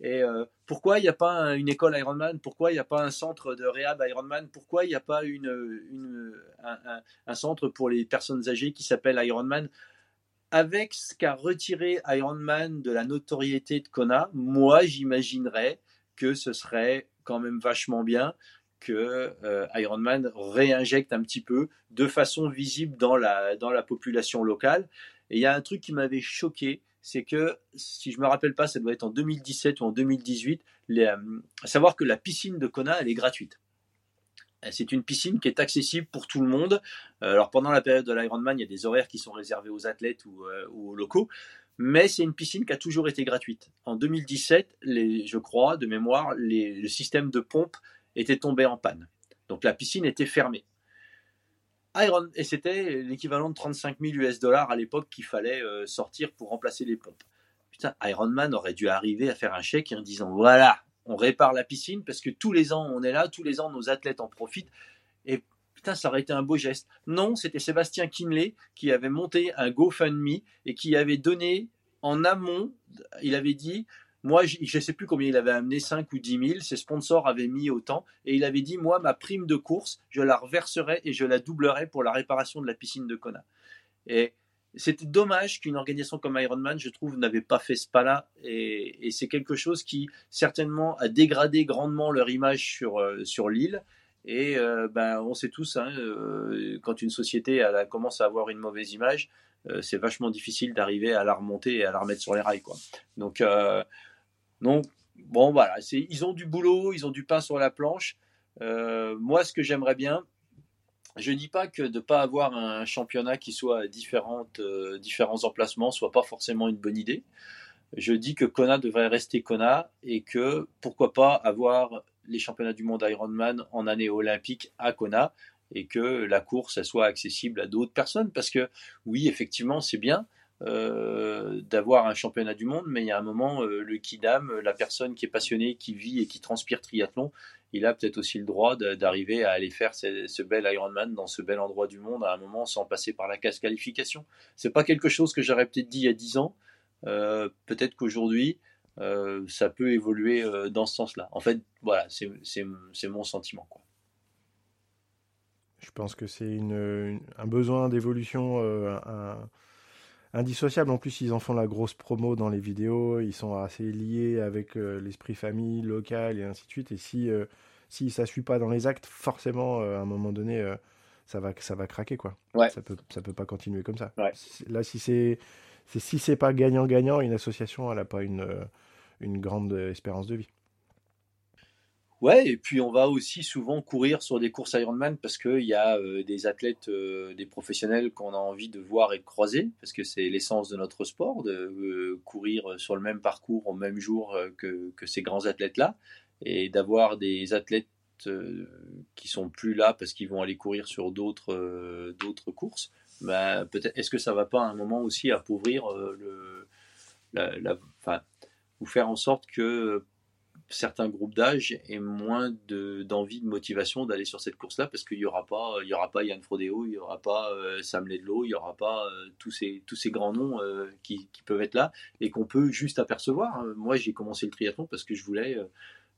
Et euh, pourquoi il n'y a pas une école Ironman? Pourquoi il n'y a pas un centre de réhab Ironman? Pourquoi il n'y a pas une un, un, centre pour les personnes âgées qui s'appelle Ironman? Avec ce qu'a retiré Ironman de la notoriété de Kona, moi j'imaginerais que ce serait quand même vachement bien que euh, Ironman réinjecte un petit peu de façon visible dans la, dans la population locale. Et il y a un truc qui m'avait choqué, c'est que, si je me rappelle pas, ça doit être en 2017 ou en 2018, les, euh, à savoir que la piscine de Kona, elle est gratuite. C'est une piscine qui est accessible pour tout le monde. Euh, alors pendant la période de l'Ironman, il y a des horaires qui sont réservés aux athlètes ou, aux locaux, mais c'est une piscine qui a toujours été gratuite. En 2017, les, je crois, de mémoire, le système de pompe était tombé en panne. Donc la piscine était fermée. Iron, et c'était l'équivalent de 35 000 US dollars à l'époque qu'il fallait euh, sortir pour remplacer les pompes. Putain, Iron Man aurait dû arriver à faire un chèque en disant voilà, on répare la piscine parce que tous les ans on est là, tous les ans nos athlètes en profitent. Et putain, ça aurait été un beau geste. Non, c'était Sébastien Kinley qui avait monté un GoFundMe et qui avait donné en amont, il avait dit moi, je ne sais plus combien il avait amené, 5 ou 10 000. Ses sponsors avaient mis autant. Et il avait dit, moi, ma prime de course, je la reverserai et je la doublerai pour la réparation de la piscine de Kona. Et c'était dommage qu'une organisation comme Ironman, je trouve, n'avait pas fait ce pas-là. Et, c'est quelque chose qui, certainement, a dégradé grandement leur image sur, euh, sur l'île. Et euh, ben, on sait tous, hein, euh, quand une société commence à avoir une mauvaise image, c'est vachement difficile d'arriver à la remonter et à la remettre sur les rails. Quoi. Donc, donc, bon, voilà, ils ont du boulot, ils ont du pain sur la planche. Euh, moi, ce que j'aimerais bien, je ne dis pas que de ne pas avoir un championnat qui soit à euh, différents emplacements soit pas forcément une bonne idée. Je dis que Kona devrait rester Kona et que pourquoi pas avoir les championnats du monde Ironman en année olympique à Kona et que la course soit accessible à d'autres personnes parce que oui effectivement c'est bien euh, d'avoir un championnat du monde, mais il y a un moment, euh, le kidam, la personne qui est passionnée, qui vit et qui transpire triathlon, il a peut-être aussi le droit d'arriver à aller faire ce, bel Ironman dans ce bel endroit du monde à un moment sans passer par la case qualification. C'est pas quelque chose que j'aurais peut-être dit il y a 10 ans. Euh, peut-être qu'aujourd'hui, ça peut évoluer dans ce sens-là. En fait, voilà, c'est mon sentiment. Je pense que c'est un besoin d'évolution, indissociable. En plus, ils en font la grosse promo dans les vidéos. Ils sont assez liés avec euh, l'esprit famille local et ainsi de suite. Et si, euh, si ça suit pas dans les actes, forcément, euh, à un moment donné, ça, va, ça va craquer. Quoi. Ouais. Ça peut, ça peut pas continuer comme ça. Ouais. Là, si c'est si c'est pas gagnant-gagnant, une association, elle n'a pas une, une grande espérance de vie. Ouais, et puis on va aussi souvent courir sur des courses Ironman parce qu'il y a euh, des athlètes, euh, des professionnels qu'on a envie de voir et de croiser, parce que c'est l'essence de notre sport, de euh, courir sur le même parcours au même jour que, ces grands athlètes-là, et d'avoir des athlètes qui sont plus là parce qu'ils vont aller courir sur d'autres d'autres courses. Bah, peut-être, est-ce que ça va pas à un moment aussi appauvrir le, ou faire en sorte que certains groupes d'âge aient moins d'envie, de, motivation d'aller sur cette course-là parce qu'il n'y aura pas, il y aura pas Yann Frodeo, il n'y aura pas euh, Sam Ledlow, il n'y aura pas euh, tous ces tous ces grands noms euh, qui, qui, peuvent être là et qu'on peut juste apercevoir. Moi, j'ai commencé le triathlon parce que je voulais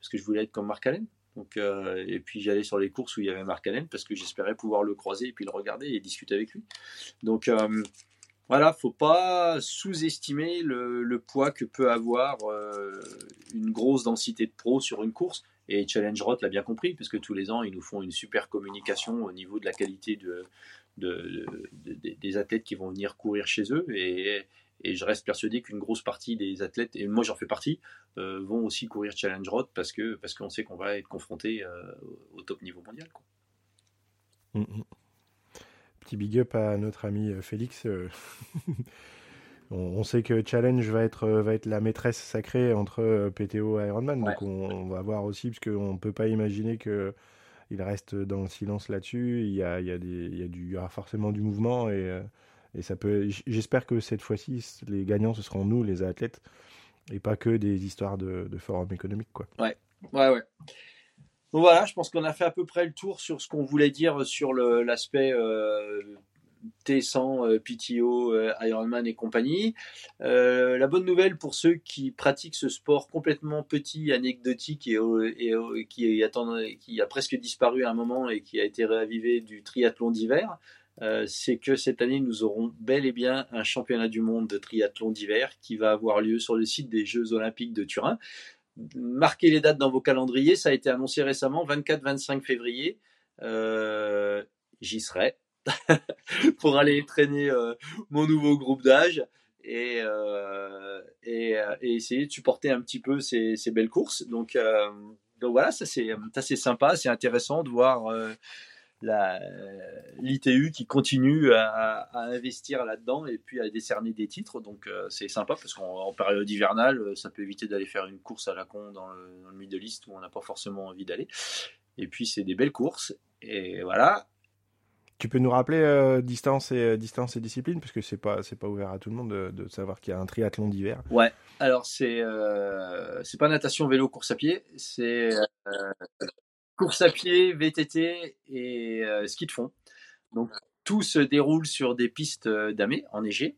parce que je voulais être comme Marc Allen. Donc, et puis j'allais sur les courses où il y avait Marc Allen parce que j'espérais pouvoir le croiser et puis le regarder et discuter avec lui. Donc voilà, faut pas sous-estimer le, poids que peut avoir euh, une grosse densité de pros sur une course. Et Challenge Rot l'a bien compris, puisque tous les ans, ils nous font une super communication au niveau de la qualité de, des athlètes qui vont venir courir chez eux. Et, je reste persuadé qu'une grosse partie des athlètes, et moi j'en fais partie, euh, vont aussi courir Challenge Rot parce qu'on sait qu'on va être confronté euh, au top niveau mondial. Quoi. Mm, mm petit big up à notre ami euh, Félix. Euh. <laughs> on, sait que Challenge va être, euh, va être la maîtresse sacrée entre PTO et Ironman. Donc on, va voir aussi, parce qu'on ne peut pas imaginer que il reste dans le silence là-dessus. Il y a, il y, a des, il y, a du, aura forcément du mouvement et, et ça peut. J'espère que cette fois-ci, les gagnants ce seront nous, les athlètes, et pas que des histoires de, de forum économique, quoi. Ouais, ouais, ouais. Voilà, je pense qu'on a fait à peu près le tour sur ce qu'on voulait dire sur l'aspect euh, T100, euh, PTO, euh, Ironman et compagnie. la bonne nouvelle pour ceux qui pratiquent ce sport complètement petit, anecdotique et, qui, qui, a presque disparu à un moment et qui a été réavivé du triathlon d'hiver, c'est que cette année, nous aurons bel et bien un championnat du monde de triathlon d'hiver qui va avoir lieu sur le site des Jeux olympiques de Turin marquez les dates dans vos calendriers. Ça a été annoncé récemment, 24-25 février. Euh, j'y serai <laughs> pour aller traîner euh, mon nouveau groupe d'âge et, euh, et, essayer de supporter un petit peu ces, ces belles courses. Donc, donc voilà, ça c'est sympa, c'est intéressant de voir l'ITU qui continue à, investir là-dedans et puis à décerner des titres. Donc euh, c'est sympa parce qu'en période hivernale, euh, ça peut éviter d'aller faire une course à la con dans le, dans le Middle East où on n'a pas forcément envie d'aller. Et puis c'est des belles courses. Et voilà. Tu peux nous rappeler distance et distance et discipline? Parce que c'est pas c'est pas ouvert à tout le monde de, de savoir qu'il y a un triathlon d'hiver. Ouais. Alors c'est c'est pas natation, vélo, course à pied, c'est course à pied, VTT et ski de fond. Donc tout se déroule sur des pistes damées enneigées.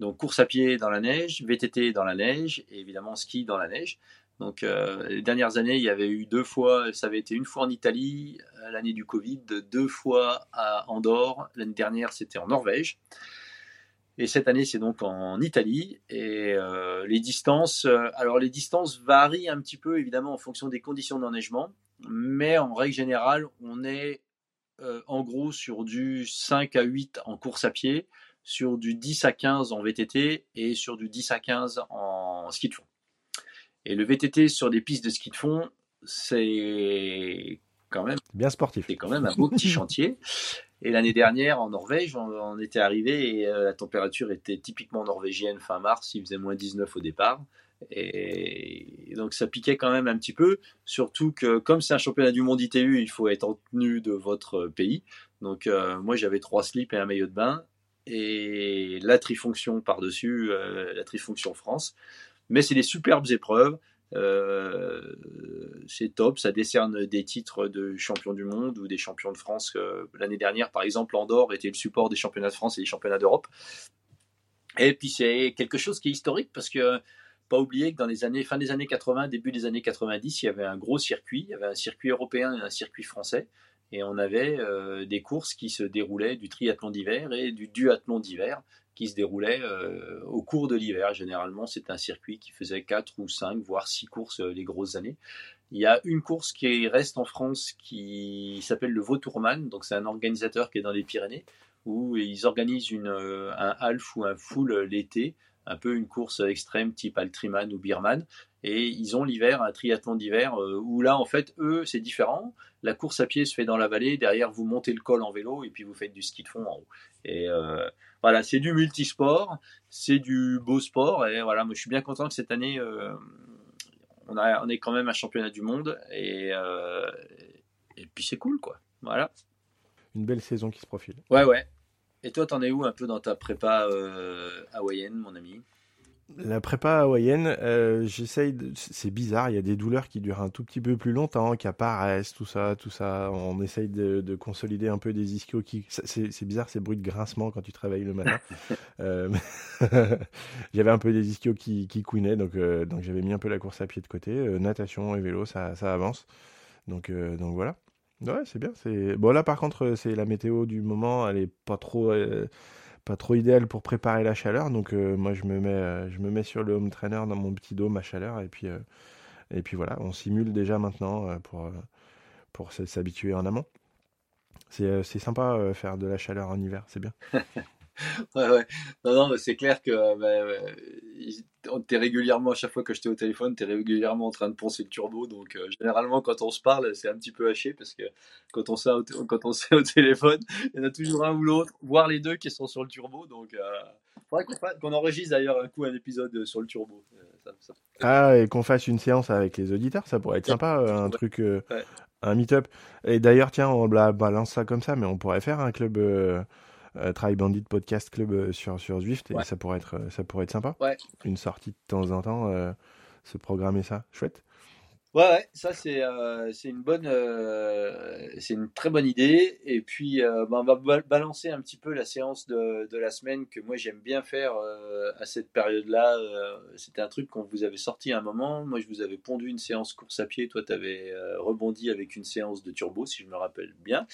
Donc course à pied dans la neige, VTT dans la neige et évidemment ski dans la neige. Donc euh, les dernières années, il y avait eu deux fois, ça avait été une fois en Italie, euh, l'année du Covid, deux fois à Andorre, l'année dernière c'était en Norvège. Et cette année, c'est donc en Italie. Et euh, les distances, alors les distances varient un petit peu évidemment en fonction des conditions d'enneigement, mais en règle générale, on est en gros sur du 5 à 8 en course à pied, sur du 10 à 15 en VTT et sur du 10 à 15 en ski de fond. Et le VTT sur des pistes de ski de fond, c'est quand même bien sportif. C'est quand même un beau petit <laughs> chantier. Et l'année dernière, en Norvège, on, était arrivé et euh, la température était typiquement norvégienne fin mars. Il faisait moins 19 au départ. Et donc ça piquait quand même un petit peu, surtout que comme c'est un championnat du monde ITU, il faut être en tenue de votre pays. Donc euh, moi j'avais trois slips et un maillot de bain et la trifonction par-dessus, euh, la trifonction France. Mais c'est des superbes épreuves. Euh, c'est top, ça décerne des titres de champion du monde ou des champions de France. L'année dernière, par exemple, Andorre était le support des championnats de France et des championnats d'Europe. Et puis c'est quelque chose qui est historique parce que pas oublier que dans les années fin des années 80, début des années 90, il y avait un gros circuit, il y avait un circuit européen et un circuit français et on avait euh, des courses qui se déroulaient du triathlon d'hiver et du duathlon d'hiver qui se déroulaient euh, au cours de l'hiver. Généralement, c'est un circuit qui faisait 4 ou 5, voire 6 courses euh, les grosses années. Il y a une course qui reste en France qui s'appelle le Vautourman, donc c'est un organisateur qui est dans les Pyrénées, où ils organisent une, un half ou un full l'été, un peu une course extrême type Altriman ou Birman, et ils ont l'hiver, un triathlon d'hiver, où là, en fait, eux, c'est différent. La course à pied se fait dans la vallée. Derrière, vous montez le col en vélo et puis vous faites du ski de fond en haut. Et euh, voilà, c'est du multisport, c'est du beau sport. Et voilà, moi je suis bien content que cette année, euh, on, a, on est quand même un championnat du monde. Et, euh, et puis c'est cool, quoi. Voilà. Une belle saison qui se profile. Ouais, ouais. Et toi, t'en es où un peu dans ta prépa hawaïenne, mon ami? La prépa hawaïenne, euh, j'essaye. C'est bizarre, il y a des douleurs qui durent un tout petit peu plus longtemps, qui apparaissent, tout ça, tout ça. On essaye de, consolider un peu des ischios qui. C'est bizarre ces bruits de grincement quand tu travailles le matin. <laughs> euh, <laughs> j'avais un peu des ischios qui, qui couinaient, donc, euh, donc j'avais mis un peu la course à pied de côté. Euh, natation et vélo, ça, ça avance. Donc, donc voilà. Ouais, c'est bien. C'est bon là par contre, c'est la météo du moment, elle est pas trop pas trop idéal pour préparer la chaleur. Donc euh, moi je me mets euh, je me mets sur le home trainer dans mon petit dôme à chaleur et puis euh, et puis voilà, on simule déjà maintenant pour pour s'habituer en amont. C'est sympa faire de la chaleur en hiver, c'est bien. <laughs> <laughs> ouais, ouais. Non, non, c'est clair que bah, t'es régulièrement, à chaque fois que je t'ai au téléphone, t'es régulièrement en train de poncer le turbo. Donc, euh, généralement, quand on se parle, c'est un petit peu haché parce que quand on s'est au, quand on <laughs> au téléphone, il y en a toujours un ou l'autre, voire les deux qui sont sur le turbo. Donc, euh, faudrait qu'on, enregistre d'ailleurs un coup un épisode sur le turbo. Euh, ah, et qu'on fasse une séance avec les auditeurs, ça pourrait être sympa, un truc, un meet-up. Et d'ailleurs, tiens, on balance ça comme ça, mais on pourrait faire un club euh, Try Bandit Podcast Club euh, sur, sur Zwift et ça pourrait être, euh, ça pourrait être sympa. Une sortie de temps en temps, se programmer ça, chouette. Ouais, ouais, ça c'est une bonne c'est une très bonne idée et puis bah, on va balancer un petit peu la séance de, de la semaine que moi j'aime bien faire à cette période-là. C'était un truc qu'on vous avait sorti à un moment. Moi je vous avais pondu une séance course à pied, toi tu avais rebondi avec une séance de turbo si je me rappelle bien.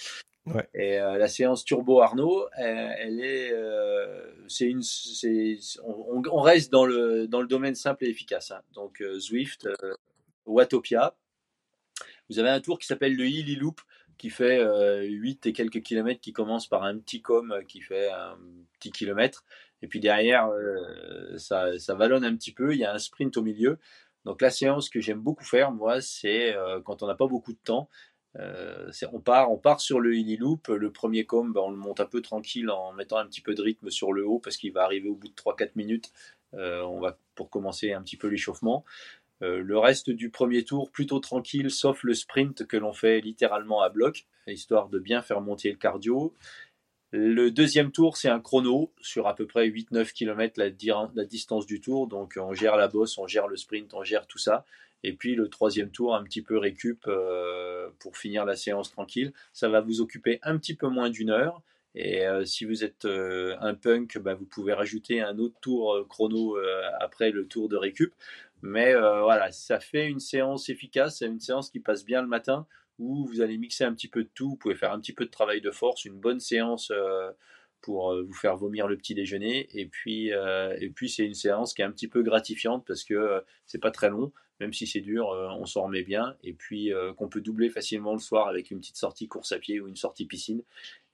Et euh, la séance Turbo Arnaud, elle, est, euh, c'est une, c'est, on, reste dans le dans le domaine simple et efficace. Hein. Donc euh, Zwift, Watopia. Vous avez un tour qui s'appelle le Hilly Loop, qui fait 8 et quelques kilomètres, qui commence par un petit com qui fait un petit kilomètre, et puis derrière ça, ça vallonne un petit peu. Il y a un sprint au milieu. Donc la séance que j'aime beaucoup faire, moi, c'est quand on n'a pas beaucoup de temps, euh, on, part, on part sur le hilly loop. Le premier com, ben, on le monte un peu tranquille en mettant un petit peu de rythme sur le haut parce qu'il va arriver au bout de 3-4 minutes. Euh, on va pour commencer un petit peu l'échauffement. Euh, le reste du premier tour, plutôt tranquille, sauf le sprint que l'on fait littéralement à bloc, histoire de bien faire monter le cardio. Le deuxième tour, c'est un chrono sur à peu près 8-9 km la, la, distance du tour. Donc on gère la bosse, on gère le sprint, on gère tout ça. Et puis le troisième tour, un petit peu récup euh, pour finir la séance tranquille. Ça va vous occuper un petit peu moins d'une heure. Et euh, si vous êtes euh, un punk, bah, vous pouvez rajouter un autre tour chrono après le tour de récup. Mais voilà, ça fait une séance efficace, c'est une séance qui passe bien le matin où vous allez mixer un petit peu de tout. Vous pouvez faire un petit peu de travail de force, une bonne séance pour vous faire vomir le petit déjeuner. Et puis, puis c'est une séance qui est un petit peu gratifiante parce que c'est pas très long même si c'est dur, euh, on s'en remet bien. Et puis euh, qu'on peut doubler facilement le soir avec une petite sortie course à pied ou une sortie piscine.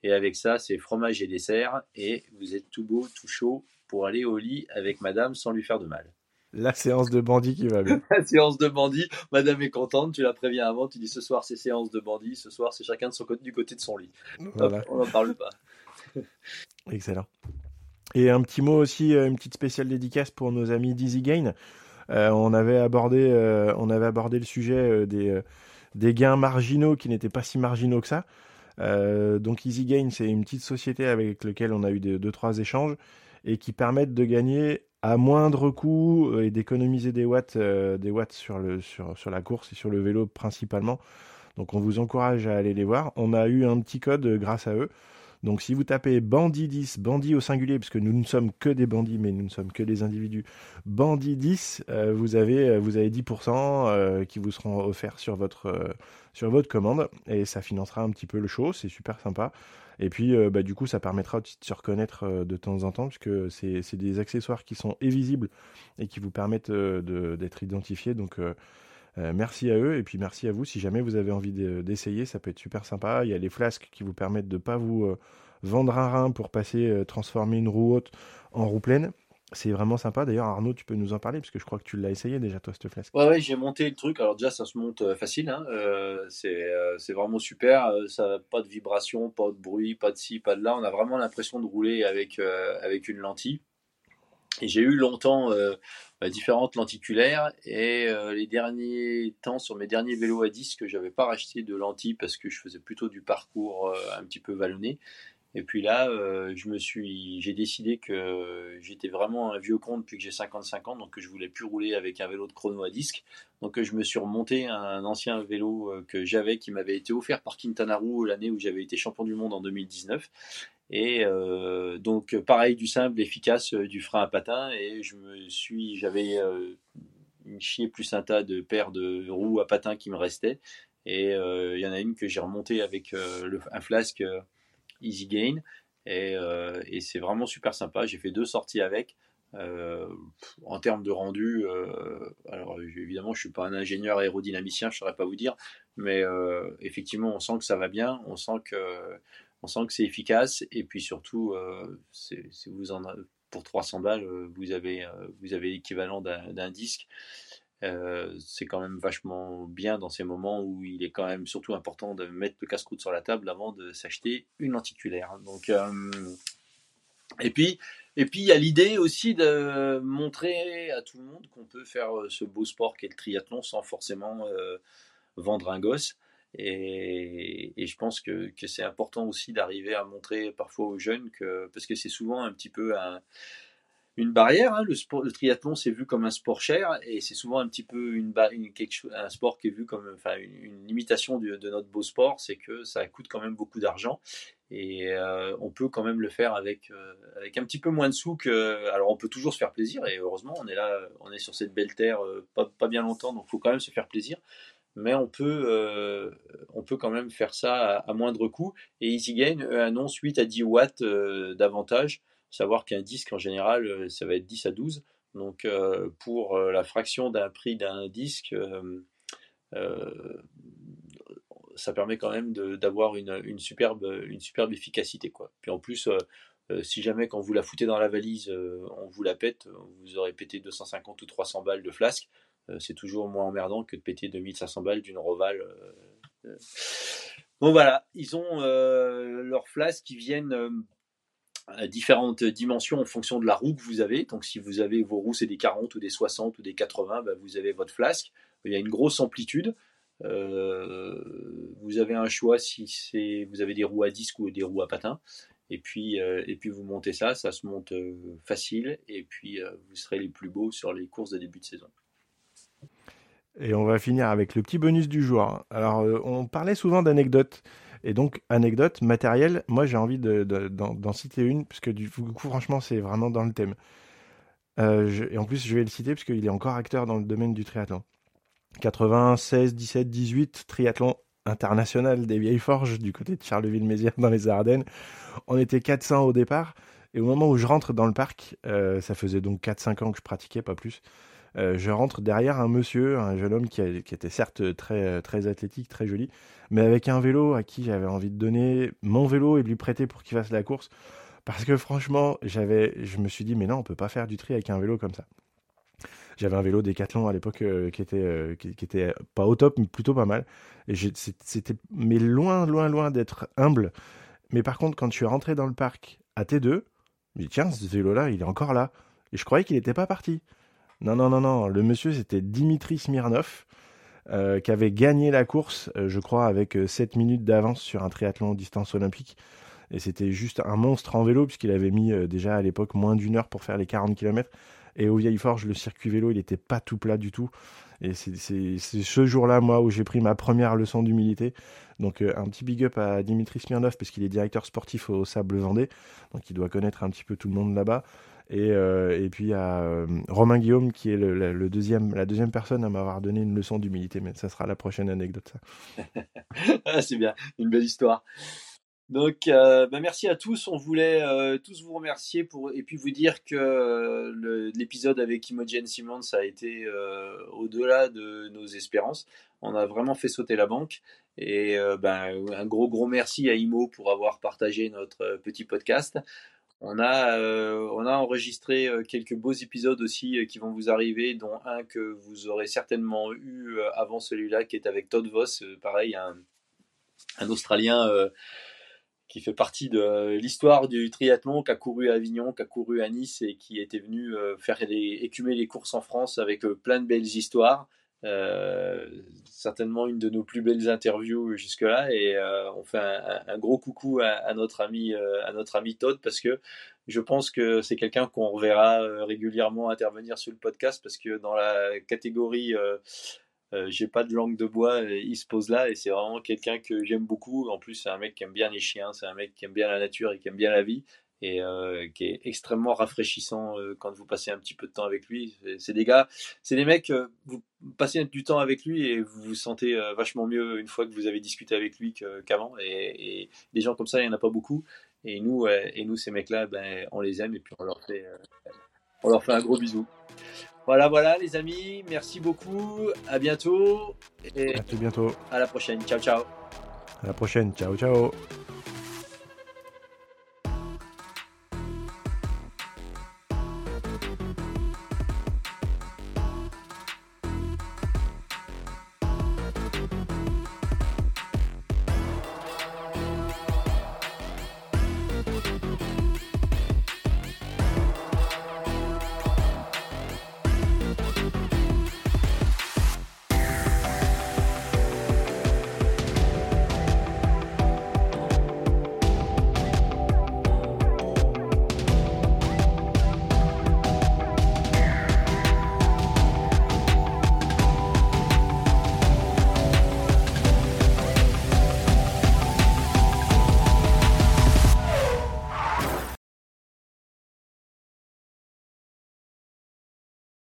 Et avec ça, c'est fromage et dessert. Et vous êtes tout beau, tout chaud pour aller au lit avec madame sans lui faire de mal. La séance de bandit qui va bien. <laughs> la séance de bandit, madame est contente, tu la préviens avant, tu dis ce soir c'est séance de bandit, ce soir c'est chacun de son côté, du côté de son lit. on n'en parle pas. Excellent. Et un petit mot aussi, euh, une petite spéciale dédicace pour nos amis d'Easy Gain. Euh, on, avait abordé, euh, on avait abordé le sujet euh, des, des gains marginaux qui n'étaient pas si marginaux que ça. donc Easy Gain, c'est une petite société avec laquelle on a eu deux, trois échanges et qui permettent de gagner à moindre coût et d'économiser des watts, des watts sur la course et sur le vélo principalement. Donc on vous encourage à aller les voir. On a eu un petit code grâce à eux. Donc si vous tapez bandit 10, bandit au singulier, parce que nous ne sommes que des bandits, mais nous ne sommes que des individus, bandit 10, euh, vous, avez, euh, vous avez 10% euh, qui vous seront offerts sur votre, sur votre commande, et ça financera un petit peu le show, c'est super sympa. Et puis, bah, du coup, ça permettra de se reconnaître de temps en temps, puisque c'est des accessoires qui sont évisibles et qui vous permettent d'être identifiés. Donc, euh, merci à eux et puis merci à vous. Si jamais vous avez envie d'essayer, ça peut être super sympa. Il y a les flasques qui vous permettent de ne pas vous euh, vendre un rein pour passer, euh, transformer une roue haute en roue pleine. C'est vraiment sympa. D'ailleurs, Arnaud, tu peux nous en parler parce que je crois que tu l'as essayé déjà, toi, cette flasque. Ouais, ouais, j'ai monté le truc. Alors, déjà, ça se monte facile. Hein. c'est vraiment super. Ça pas de vibration, pas de bruit, pas de ci, pas de là. On a vraiment l'impression de rouler avec, avec une lentille. J'ai eu longtemps bah, différentes lenticulaires et euh, les derniers temps sur mes derniers vélos à disque, j'avais pas racheté de lentilles parce que je faisais plutôt du parcours euh, un petit peu vallonné. Et puis là, euh, j'ai décidé que j'étais vraiment un vieux con depuis que j'ai 55 ans, donc que je voulais plus rouler avec un vélo de chrono à disque. Donc je me suis remonté un ancien vélo que j'avais qui m'avait été offert par Quintana Roo l'année où j'avais été champion du monde en 2019. Et euh, donc pareil du simple, efficace, euh, du frein à patin. Et je me suis, j'avais euh, une chier plus un tas de paires de roues à patin qui me restaient. Et il y en a une que j'ai remontée avec un flasque Easy Gain. Et, et c'est vraiment super sympa. J'ai fait deux sorties avec. en termes de rendu, alors évidemment, je suis pas un ingénieur aérodynamicien, je saurais pas vous dire, mais effectivement, on sent que ça va bien, on sent que on sent que c'est efficace et puis surtout, euh, vous en, pour 300 balles, euh, vous avez, euh, vous avez l'équivalent d'un disque. c'est quand même vachement bien dans ces moments où il est quand même surtout important de mettre le casse-croûte sur la table avant de s'acheter une lenticulaire. Donc, et puis, et puis il y a l'idée aussi de montrer à tout le monde qu'on peut faire ce beau sport qu'est le triathlon sans forcément vendre un gosse. Et, je pense que, c'est important aussi d'arriver à montrer parfois aux jeunes que, parce que c'est souvent un petit peu une barrière. Hein, le, triathlon, c'est vu comme un sport cher et c'est souvent un petit peu une, quelque un sport qui est vu comme enfin, une, limitation de, notre beau sport, c'est que ça coûte quand même beaucoup d'argent et euh, on peut quand même le faire avec, euh, avec un petit peu moins de sous que. Alors on peut toujours se faire plaisir et heureusement on est là, on est sur cette belle terre euh, pas, pas bien longtemps donc il faut quand même se faire plaisir mais on peut, euh, on peut quand même faire ça à, moindre coût. Et EasyGain annonce 8 à 10 watts euh, d'avantage. Savoir qu'un disque en général, euh, ça va être 10 à 12. Donc pour la fraction d'un prix d'un disque, ça permet quand même d'avoir une, superbe, une superbe efficacité. Quoi. Puis en plus, si jamais quand vous la foutez dans la valise, on vous la pète, vous aurez pété 250 ou 300 balles de flasque. Euh, c'est toujours moins emmerdant que de péter 2500 balles d'une Roval. Euh, euh. Bon voilà, ils ont leurs flasques qui viennent à différentes dimensions en fonction de la roue que vous avez. Donc si vous avez vos roues, c'est des 40 ou des 60 ou des 80, bah, vous avez votre flasque. Il y a une grosse amplitude. vous avez un choix si c'est vous avez des roues à disque ou des roues à patin. Et puis, et puis vous montez ça, ça se monte facile, et puis vous serez les plus beaux sur les courses de début de saison. Et on va finir avec le petit bonus du jour. Alors, on parlait souvent d'anecdotes. Et donc, anecdote, matériel, moi j'ai envie d'en citer une, puisque du coup, franchement, c'est vraiment dans le thème. Euh, et en plus, je vais le citer, parce qu'il est encore acteur dans le domaine du triathlon. 96, 17, 18, triathlon international des vieilles forges du côté de Charleville-Mézières dans les Ardennes. On était 400 au départ. Et au moment où je rentre dans le parc, euh, ça faisait donc 4-5 ans que je pratiquais, pas plus. Euh, je rentre derrière un monsieur, un jeune homme qui, était certes très, très athlétique, très joli, mais avec un vélo à qui j'avais envie de donner mon vélo et de lui prêter pour qu'il fasse la course. Parce que franchement, j'avais, je me suis dit, mais non, on peut pas faire du tri avec un vélo comme ça. J'avais un vélo Décathlon à l'époque euh, qui était euh, qui, était pas au top, mais plutôt pas mal. Et c'était mais loin, loin, loin d'être humble. Mais par contre, quand je suis rentré dans le parc à T2, je me dis tiens, ce vélo-là, il est encore là. Et je croyais qu'il n'était pas parti. Non, non, non, non. Le monsieur, c'était Dimitri Smirnov, euh, qui avait gagné la course, euh, je crois, avec 7 euh, minutes d'avance sur un triathlon distance olympique. Et c'était juste un monstre en vélo, puisqu'il avait mis déjà à l'époque moins d'une heure pour faire les 40 km. Et au Vieille Forge, le circuit vélo, il n'était pas tout plat du tout. Et c'est ce jour-là, moi, où j'ai pris ma première leçon d'humilité. Donc, un petit big up à Dimitri Smirnov, parce qu'il est directeur sportif au Sable Vendée. Donc, il doit connaître un petit peu tout le monde là-bas. Et, euh, et puis à euh, Romain Guillaume, qui est le, deuxième, la deuxième personne à m'avoir donné une leçon d'humilité. Mais ça sera la prochaine anecdote. <laughs> Ah, c'est bien, une belle histoire. Donc, euh, bah, merci à tous. On voulait tous vous remercier pour, et puis vous dire que l'épisode avec Imogen Simmons a été au-delà de nos espérances. On a vraiment fait sauter la banque. Et ben, un gros, gros merci à Imo pour avoir partagé notre petit podcast. On a, euh, on a enregistré euh, quelques beaux épisodes aussi euh, qui vont vous arriver, dont un que vous aurez certainement eu avant celui-là, qui est avec Todd Voss, pareil, un, un Australien qui fait partie de l'histoire du triathlon, qui a couru à Avignon, qui a couru à Nice et qui était venu faire les, écumer les courses en France avec plein de belles histoires. Euh, certainement une de nos plus belles interviews jusque-là. Et euh, on fait un, gros coucou à, notre ami euh, à notre ami Todd parce que je pense que c'est quelqu'un qu'on reverra régulièrement intervenir sur le podcast parce que dans la catégorie j'ai pas de langue de bois, il se pose là. Et c'est vraiment quelqu'un que j'aime beaucoup. En plus, c'est un mec qui aime bien les chiens, c'est un mec qui aime bien la nature et qui aime bien la vie et euh, qui est extrêmement rafraîchissant euh, quand vous passez un petit peu de temps avec lui. C'est des gars, c'est des mecs, euh, vous passez du temps avec lui et vous vous sentez vachement mieux une fois que vous avez discuté avec lui qu'avant. et, des gens comme ça, il n'y en a pas beaucoup. Et nous, et nous ces mecs-là, ben, on les aime et puis on leur fait, on leur fait un gros bisou. Voilà, voilà, les amis, merci beaucoup, à bientôt. Et à bientôt. À la prochaine, ciao, ciao. À la prochaine, ciao, ciao.